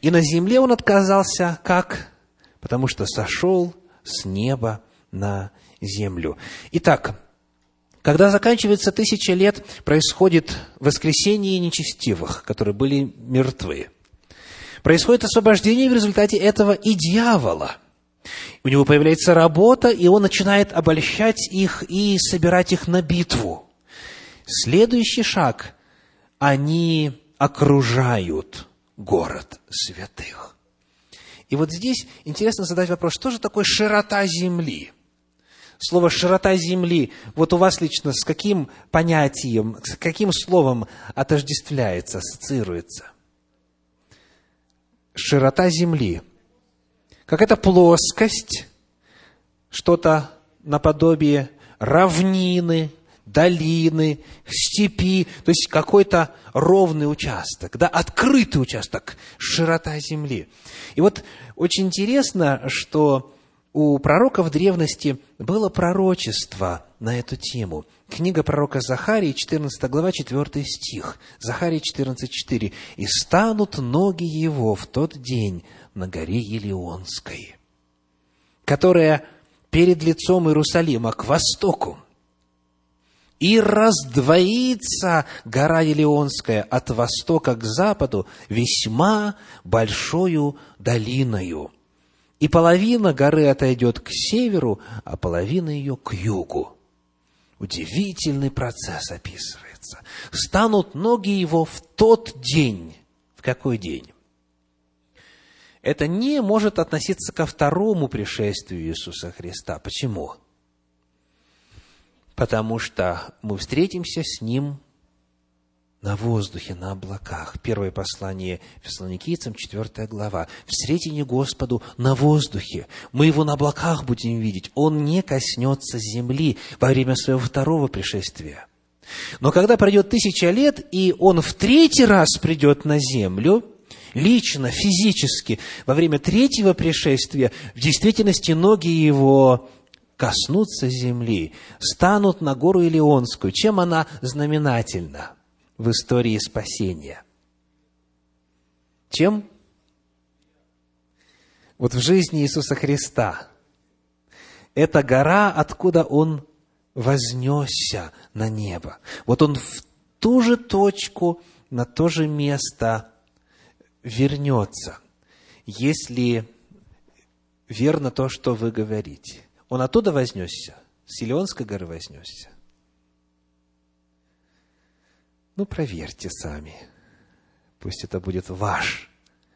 И на земле он отказался как? Потому что сошел с неба на землю. Итак, когда заканчивается тысяча лет, происходит воскресение нечестивых, которые были мертвы. Происходит освобождение в результате этого и дьявола. У него появляется работа, и он начинает обольщать их и собирать их на битву. Следующий шаг – они окружают город святых. И вот здесь интересно задать вопрос, что же такое широта земли? Слово «широта земли» вот у вас лично с каким понятием, с каким словом отождествляется, ассоциируется? Широта земли. Какая-то плоскость, что-то наподобие равнины, долины, степи, то есть какой-то ровный участок, да, открытый участок, широта земли. И вот очень интересно, что у пророков древности было пророчество на эту тему. Книга пророка Захарии, 14 глава, 4 стих. Захарии 14, 4. «И станут ноги его в тот день на горе Елеонской». которая перед лицом Иерусалима к востоку, и раздвоится гора Елеонская от востока к западу весьма большою долиною. И половина горы отойдет к северу, а половина ее к югу. Удивительный процесс описывается. Станут ноги его в тот день. В какой день? Это не может относиться ко второму пришествию Иисуса Христа. Почему? Потому что мы встретимся с Ним на воздухе, на облаках. Первое послание Фессалоникийцам, 4 глава. «Встретите Господу на воздухе. Мы Его на облаках будем видеть. Он не коснется земли во время своего второго пришествия». Но когда пройдет тысяча лет, и Он в третий раз придет на землю, лично, физически, во время третьего пришествия, в действительности ноги Его коснутся земли, станут на гору Илионскую. Чем она знаменательна? в истории спасения. Чем? Вот в жизни Иисуса Христа. Это гора, откуда Он вознесся на небо. Вот Он в ту же точку, на то же место вернется, если верно то, что вы говорите. Он оттуда вознесся, с Илионской горы вознесся. Ну, проверьте сами. Пусть это будет ваш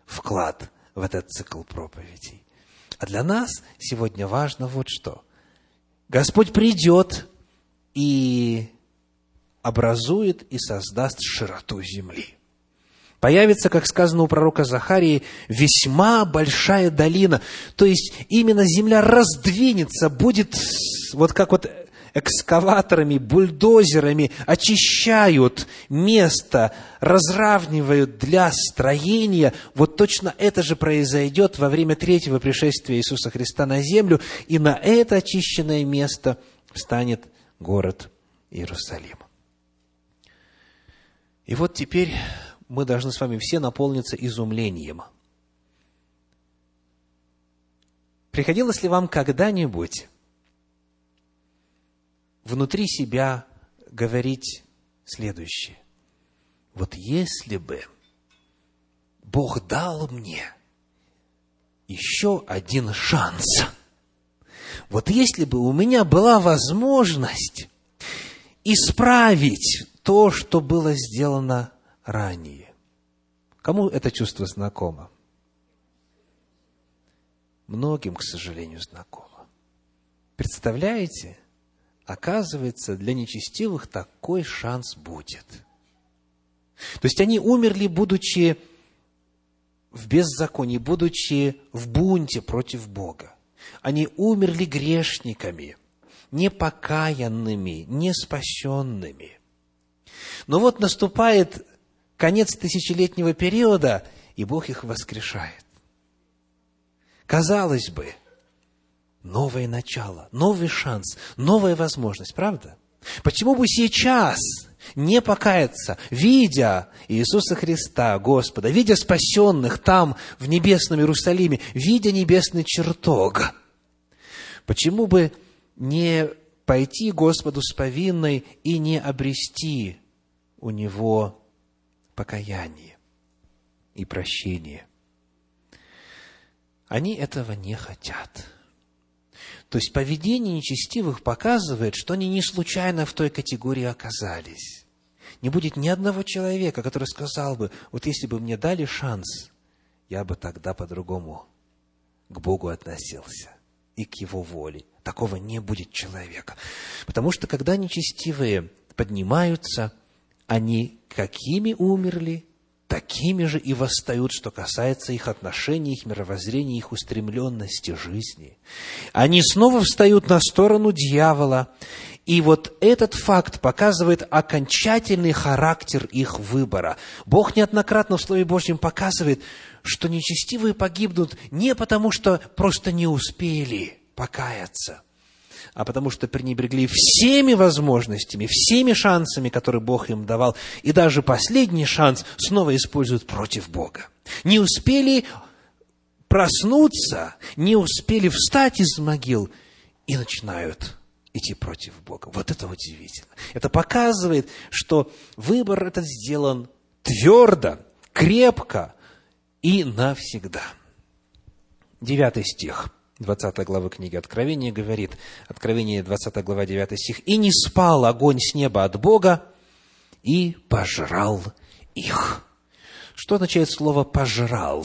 вклад в этот цикл проповедей. А для нас сегодня важно вот что. Господь придет и образует и создаст широту земли. Появится, как сказано у пророка Захарии, весьма большая долина. То есть, именно земля раздвинется, будет вот как вот экскаваторами, бульдозерами очищают место, разравнивают для строения, вот точно это же произойдет во время третьего пришествия Иисуса Христа на землю, и на это очищенное место встанет город Иерусалим. И вот теперь мы должны с вами все наполниться изумлением. Приходилось ли вам когда-нибудь внутри себя говорить следующее. Вот если бы Бог дал мне еще один шанс, вот если бы у меня была возможность исправить то, что было сделано ранее. Кому это чувство знакомо? Многим, к сожалению, знакомо. Представляете, Оказывается, для нечестивых такой шанс будет. То есть они умерли, будучи в беззаконии, будучи в бунте против Бога. Они умерли грешниками, непокаянными, неспасенными. Но вот наступает конец тысячелетнего периода, и Бог их воскрешает. Казалось бы, новое начало, новый шанс, новая возможность, правда? Почему бы сейчас не покаяться, видя Иисуса Христа, Господа, видя спасенных там, в небесном Иерусалиме, видя небесный чертог? Почему бы не пойти Господу с повинной и не обрести у Него покаяние и прощение? Они этого не хотят – то есть поведение нечестивых показывает, что они не случайно в той категории оказались. Не будет ни одного человека, который сказал бы, вот если бы мне дали шанс, я бы тогда по-другому к Богу относился и к Его воле. Такого не будет человека. Потому что когда нечестивые поднимаются, они какими умерли, такими же и восстают, что касается их отношений, их мировоззрения, их устремленности жизни. Они снова встают на сторону дьявола, и вот этот факт показывает окончательный характер их выбора. Бог неоднократно в Слове Божьем показывает, что нечестивые погибнут не потому, что просто не успели покаяться – а потому что пренебрегли всеми возможностями, всеми шансами, которые Бог им давал, и даже последний шанс снова используют против Бога. Не успели проснутся, не успели встать из могил и начинают идти против Бога. Вот это удивительно. Это показывает, что выбор этот сделан твердо, крепко и навсегда. Девятый стих, 20 главы книги Откровения говорит, Откровение 20 глава 9 стих, «И не спал огонь с неба от Бога, и пожрал их». Что означает слово «пожрал»?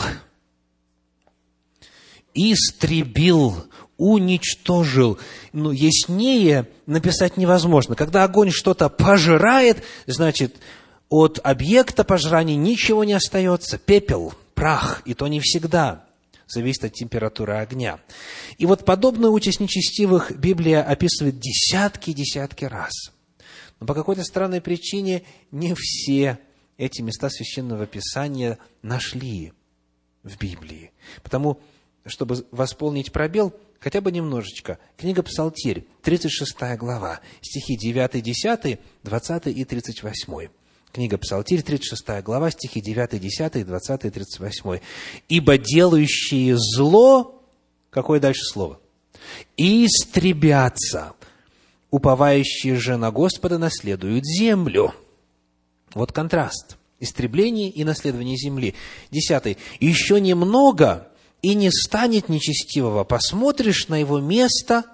истребил, уничтожил. Ну, яснее написать невозможно. Когда огонь что-то пожирает, значит, от объекта пожрания ничего не остается. Пепел, прах, и то не всегда. Зависит от температуры огня. И вот подобную участь нечестивых Библия описывает десятки и десятки раз. Но по какой-то странной причине не все эти места Священного Писания нашли в Библии. Потому чтобы восполнить пробел, хотя бы немножечко. Книга Псалтирь, 36 глава, стихи 9, 10, 20 и 38. Книга Псалтирь, 36 глава, стихи 9, 10, 20 и 38. «Ибо делающие зло...» Какое дальше слово? «Истребятся, уповающие же на Господа наследуют землю». Вот контраст. Истребление и наследование земли. Десятый. «Еще немного, и не станет нечестивого. Посмотришь на его место,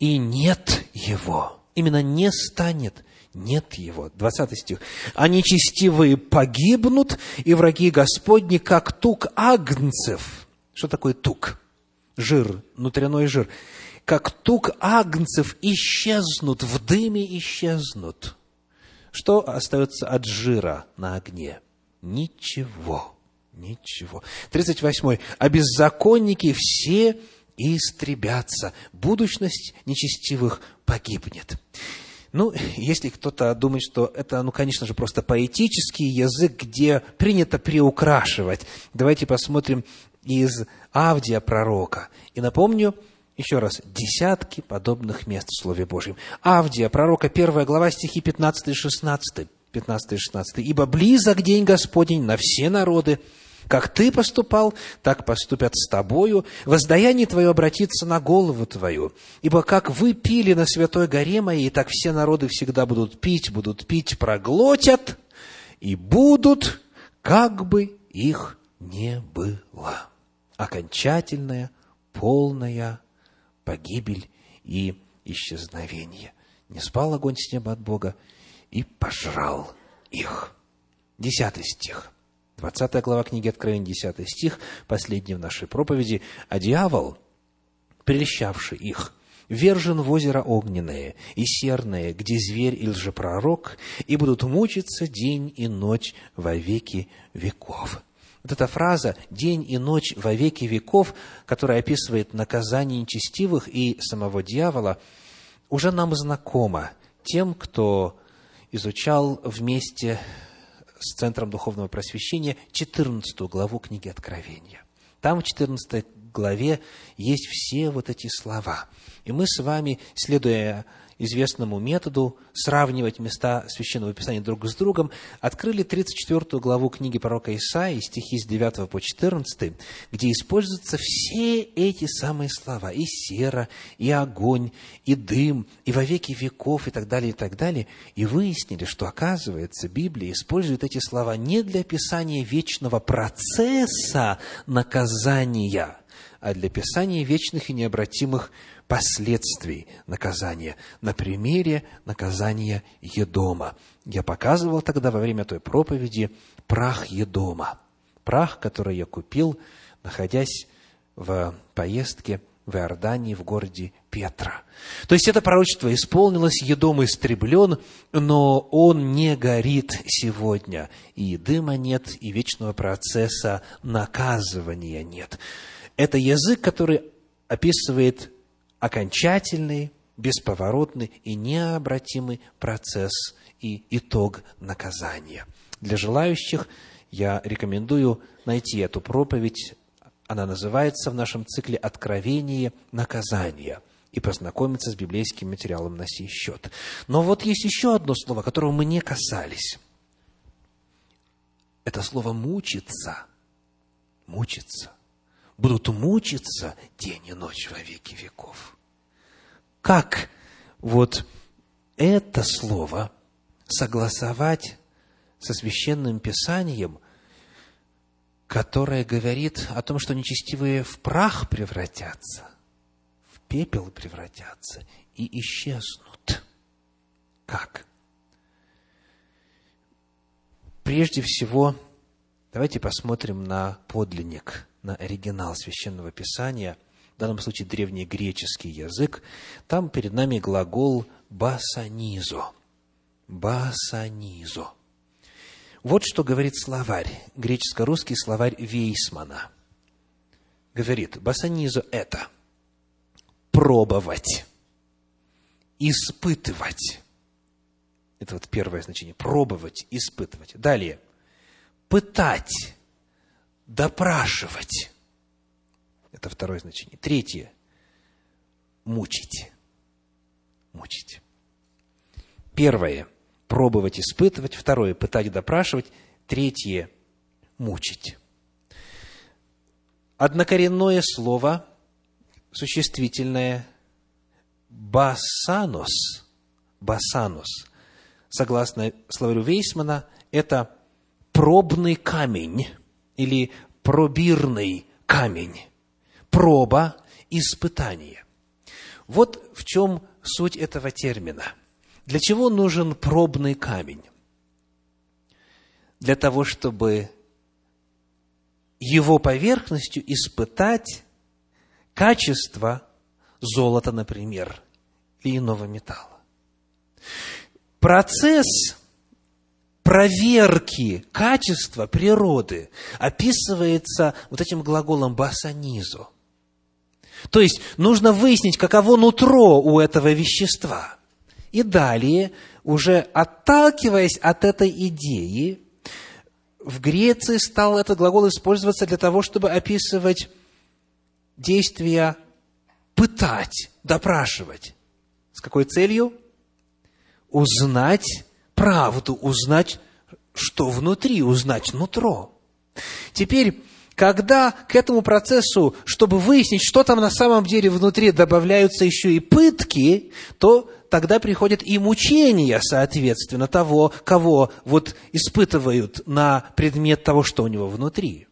и нет его. Именно не станет, нет его. 20 стих. А нечестивые погибнут, и враги Господни, как тук агнцев. Что такое тук? Жир, внутренной жир. Как тук агнцев исчезнут, в дыме исчезнут. Что остается от жира на огне? Ничего. Ничего. 38. А беззаконники все истребятся. Будущность нечестивых погибнет. Ну, если кто-то думает, что это, ну, конечно же, просто поэтический язык, где принято приукрашивать, давайте посмотрим из Авдия пророка. И напомню, еще раз, десятки подобных мест в Слове Божьем. Авдия, пророка, первая глава, стихи 15 и 16. 15 и 16. «Ибо близок день Господень на все народы, как ты поступал, так поступят с тобою. Воздаяние твое обратится на голову твою. Ибо как вы пили на святой горе моей, так все народы всегда будут пить, будут пить, проглотят и будут, как бы их не было. Окончательная, полная погибель и исчезновение. Не спал огонь с неба от Бога и пожрал их. Десятый стих. 20 глава книги Откровения, 10 стих, последний в нашей проповеди. «А дьявол, прельщавший их, вержен в озеро огненное и серное, где зверь и лжепророк, и будут мучиться день и ночь во веки веков». Вот эта фраза «день и ночь во веки веков», которая описывает наказание нечестивых и самого дьявола, уже нам знакома тем, кто изучал вместе с Центром Духовного Просвещения 14 главу книги Откровения. Там в 14 главе есть все вот эти слова. И мы с вами, следуя известному методу сравнивать места Священного Писания друг с другом, открыли 34 главу книги пророка Исаии, стихи с 9 по 14, где используются все эти самые слова, и сера, и огонь, и дым, и во веки веков, и так далее, и так далее, и выяснили, что, оказывается, Библия использует эти слова не для описания вечного процесса наказания, а для описания вечных и необратимых последствий наказания на примере наказания Едома. Я показывал тогда во время той проповеди прах Едома. Прах, который я купил, находясь в поездке в Иордании, в городе Петра. То есть это пророчество исполнилось, Едом истреблен, но он не горит сегодня. И дыма нет, и вечного процесса наказывания нет. Это язык, который описывает окончательный, бесповоротный и необратимый процесс и итог наказания. Для желающих я рекомендую найти эту проповедь. Она называется в нашем цикле «Откровение наказания» и познакомиться с библейским материалом на сей счет. Но вот есть еще одно слово, которого мы не касались. Это слово «мучиться». Мучиться. Будут мучиться день и ночь во веки веков. Как вот это слово согласовать со священным писанием, которое говорит о том, что нечестивые в прах превратятся, в пепел превратятся и исчезнут. Как? Прежде всего, давайте посмотрим на подлинник, на оригинал Священного Писания, в данном случае древнегреческий язык. Там перед нами глагол «басанизо». «Басанизо». Вот что говорит словарь, греческо-русский словарь Вейсмана. Говорит, басанизо – это пробовать, испытывать. Это вот первое значение. Пробовать, испытывать. Далее. Пытать, допрашивать. Это второе значение. Третье. Мучить. Мучить. Первое – пробовать, испытывать. Второе – пытать, допрашивать. Третье – мучить. Однокоренное слово, существительное «басанос», «басанос», согласно словарю Вейсмана, это пробный камень или пробирный камень. Проба, испытание. Вот в чем суть этого термина – для чего нужен пробный камень? Для того, чтобы его поверхностью испытать качество золота, например, или иного металла. Процесс проверки качества природы описывается вот этим глаголом басанизо. То есть нужно выяснить, каково нутро у этого вещества – и далее, уже отталкиваясь от этой идеи, в Греции стал этот глагол использоваться для того, чтобы описывать действия пытать, допрашивать. С какой целью? Узнать правду, узнать, что внутри, узнать нутро. Теперь, когда к этому процессу, чтобы выяснить, что там на самом деле внутри, добавляются еще и пытки, то тогда приходят и мучения, соответственно, того, кого вот испытывают на предмет того, что у него внутри.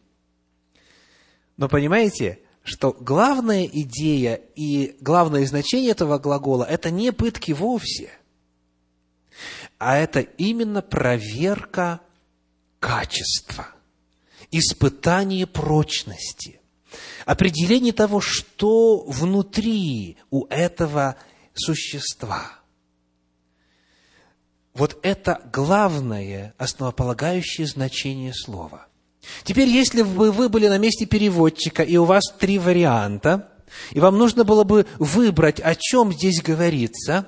Но понимаете, что главная идея и главное значение этого глагола – это не пытки вовсе, а это именно проверка качества, испытание прочности, определение того, что внутри у этого существа. Вот это главное, основополагающее значение слова. Теперь, если бы вы были на месте переводчика, и у вас три варианта, и вам нужно было бы выбрать, о чем здесь говорится,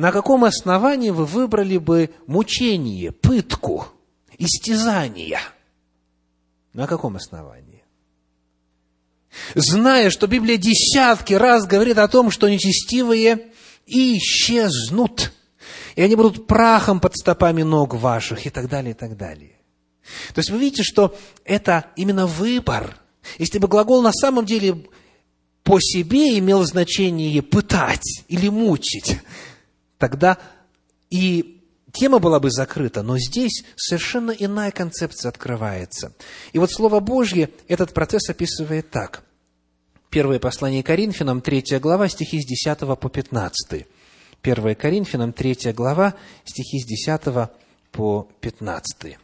на каком основании вы выбрали бы мучение, пытку, истязание? На каком основании? зная, что Библия десятки раз говорит о том, что нечестивые исчезнут, и они будут прахом под стопами ног ваших, и так далее, и так далее. То есть вы видите, что это именно выбор. Если бы глагол на самом деле по себе имел значение пытать или мучить, тогда и тема была бы закрыта, но здесь совершенно иная концепция открывается. И вот Слово Божье этот процесс описывает так. Первое послание Коринфянам, 3 глава, стихи с 10 по 15. Первое Коринфянам, 3 глава, стихи с 10 по 15.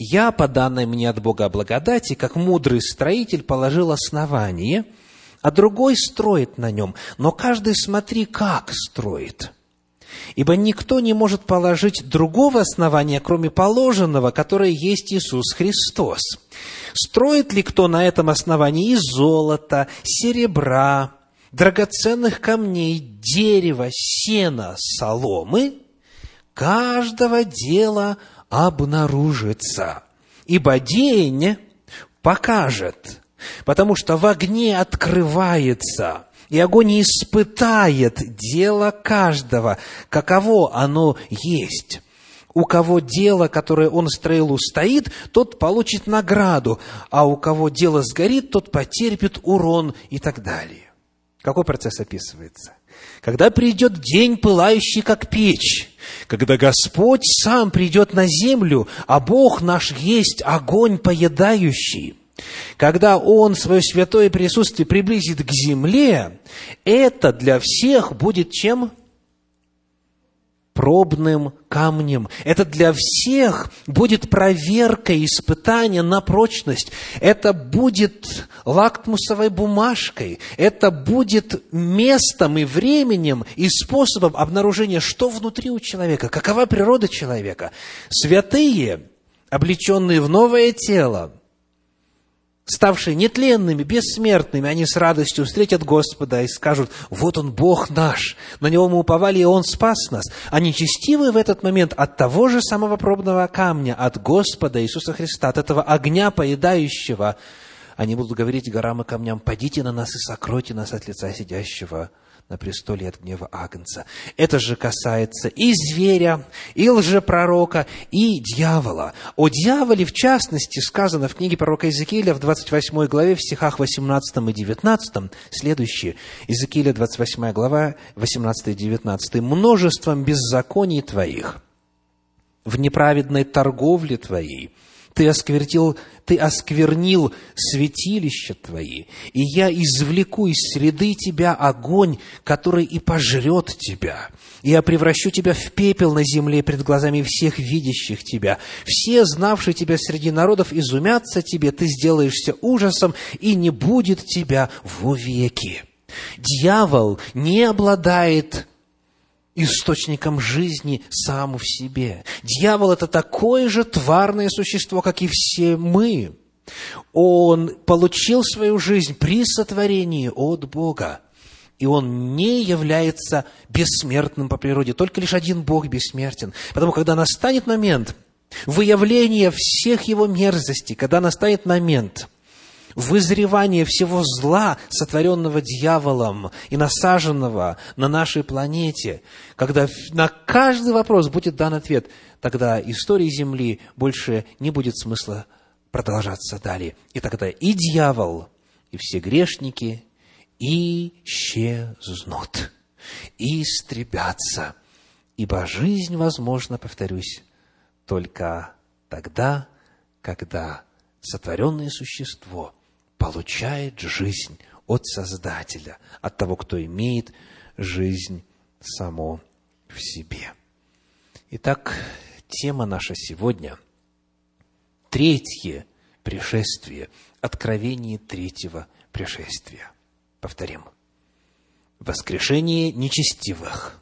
«Я, по данной мне от Бога благодати, как мудрый строитель, положил основание, а другой строит на нем, но каждый смотри, как строит». Ибо никто не может положить другого основания, кроме положенного, которое есть Иисус Христос. Строит ли кто на этом основании из золота, серебра, драгоценных камней, дерева, сена, соломы? Каждого дела обнаружится, ибо день покажет, потому что в огне открывается – и огонь испытает дело каждого, каково оно есть. у кого дело, которое он строил, устоит, тот получит награду, а у кого дело сгорит, тот потерпит урон и так далее. Какой процесс описывается? Когда придет день, пылающий, как печь, когда Господь сам придет на землю, а Бог наш есть огонь поедающий, когда Он свое святое присутствие приблизит к земле, это для всех будет чем? пробным камнем. Это для всех будет проверка, испытание на прочность. Это будет лактмусовой бумажкой. Это будет местом и временем и способом обнаружения, что внутри у человека, какова природа человека. Святые, облеченные в новое тело, ставшие нетленными, бессмертными, они с радостью встретят Господа и скажут, вот Он Бог наш, на Него мы уповали, и Он спас нас. А нечестивые в этот момент от того же самого пробного камня, от Господа Иисуса Христа, от этого огня поедающего, они будут говорить горам и камням, «Падите на нас и сокройте нас от лица сидящего на престоле от гнева Агнца. Это же касается и зверя, и лжепророка, и дьявола. О дьяволе, в частности, сказано в книге пророка Иезекииля в 28 главе, в стихах 18 и 19, следующее. Иезекииля, 28 глава, 18 и 19. «Множеством беззаконий твоих, в неправедной торговле твоей, ты осквернил, ты осквернил святилища твои, и я извлеку из среды тебя огонь, который и пожрет тебя. Я превращу тебя в пепел на земле пред глазами всех видящих тебя. Все, знавшие тебя среди народов, изумятся тебе, ты сделаешься ужасом, и не будет тебя вовеки. Дьявол не обладает источником жизни сам в себе. Дьявол – это такое же тварное существо, как и все мы. Он получил свою жизнь при сотворении от Бога. И он не является бессмертным по природе. Только лишь один Бог бессмертен. Потому когда настанет момент выявления всех его мерзостей, когда настанет момент – вызревание всего зла, сотворенного дьяволом и насаженного на нашей планете, когда на каждый вопрос будет дан ответ, тогда истории Земли больше не будет смысла продолжаться далее. И тогда и дьявол, и все грешники исчезнут, истребятся. Ибо жизнь возможна, повторюсь, только тогда, когда сотворенное существо получает жизнь от Создателя, от того, кто имеет жизнь само в себе. Итак, тема наша сегодня – третье пришествие, откровение третьего пришествия. Повторим. Воскрешение нечестивых,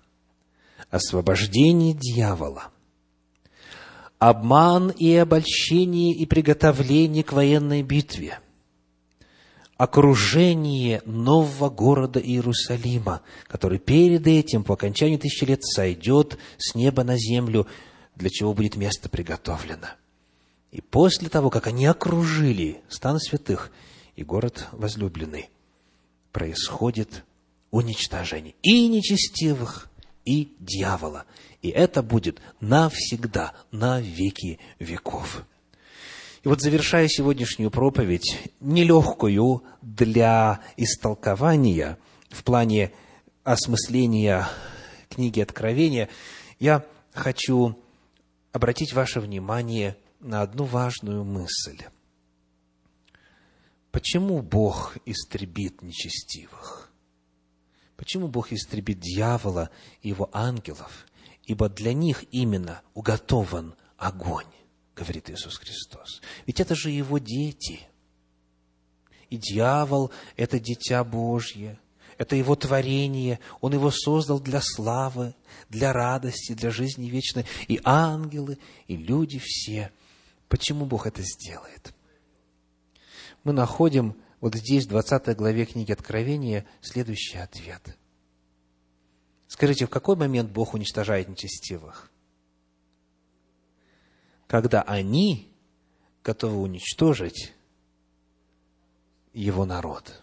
освобождение дьявола, обман и обольщение и приготовление к военной битве – окружение нового города Иерусалима, который перед этим, по окончанию тысячи лет, сойдет с неба на землю, для чего будет место приготовлено. И после того, как они окружили стан святых и город возлюбленный, происходит уничтожение и нечестивых, и дьявола. И это будет навсегда, на веки веков. И вот завершая сегодняшнюю проповедь, нелегкую для истолкования в плане осмысления книги Откровения, я хочу обратить ваше внимание на одну важную мысль. Почему Бог истребит нечестивых? Почему Бог истребит дьявола и его ангелов? Ибо для них именно уготован огонь говорит Иисус Христос. Ведь это же его дети. И дьявол – это дитя Божье, это его творение, он его создал для славы, для радости, для жизни вечной. И ангелы, и люди все. Почему Бог это сделает? Мы находим вот здесь, в 20 главе книги Откровения, следующий ответ. Скажите, в какой момент Бог уничтожает нечестивых? Когда они готовы уничтожить его народ.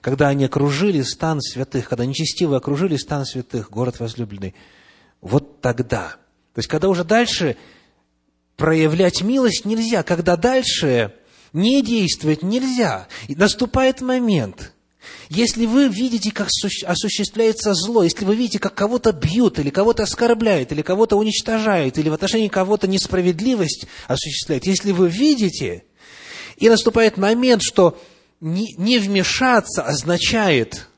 Когда они окружили стан святых, когда нечестивые окружили стан святых, город возлюбленный, вот тогда То есть, когда уже дальше проявлять милость нельзя, когда дальше не действовать нельзя. И наступает момент, если вы видите, как осуществляется зло, если вы видите, как кого-то бьют, или кого-то оскорбляют, или кого-то уничтожают, или в отношении кого-то несправедливость осуществляют, если вы видите, и наступает момент, что не, вмешаться означает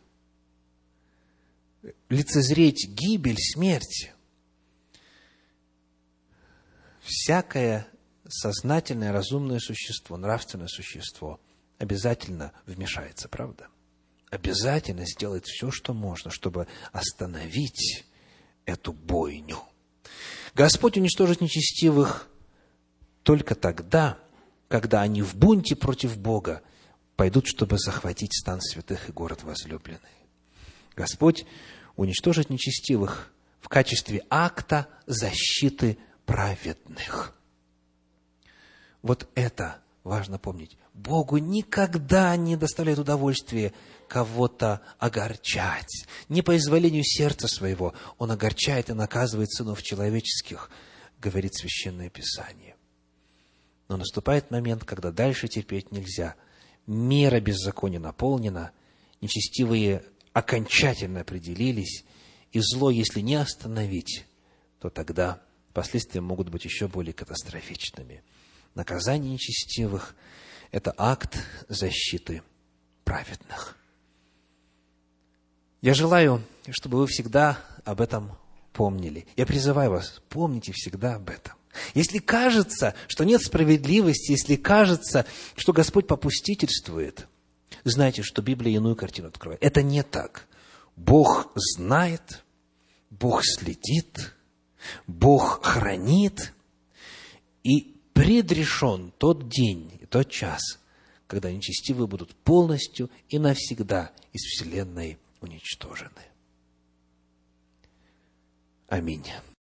лицезреть гибель, смерть, всякое сознательное, разумное существо, нравственное существо обязательно вмешается, правда? Обязательно сделает все, что можно, чтобы остановить эту бойню. Господь уничтожит нечестивых только тогда, когда они в бунте против Бога пойдут, чтобы захватить стан святых и город возлюбленный. Господь уничтожит нечестивых в качестве акта защиты праведных. Вот это важно помнить. Богу никогда не доставляет удовольствия кого-то огорчать. Не по изволению сердца своего. Он огорчает и наказывает сынов человеческих, говорит Священное Писание. Но наступает момент, когда дальше терпеть нельзя. Мера беззакония наполнена, нечестивые окончательно определились, и зло, если не остановить, то тогда последствия могут быть еще более катастрофичными. Наказание нечестивых – это акт защиты праведных. Я желаю, чтобы вы всегда об этом помнили. Я призываю вас, помните всегда об этом. Если кажется, что нет справедливости, если кажется, что Господь попустительствует, знайте, что Библия иную картину открывает. Это не так. Бог знает, Бог следит, Бог хранит, и предрешен тот день и тот час, когда нечестивые будут полностью и навсегда из Вселенной уничтожены. Аминь.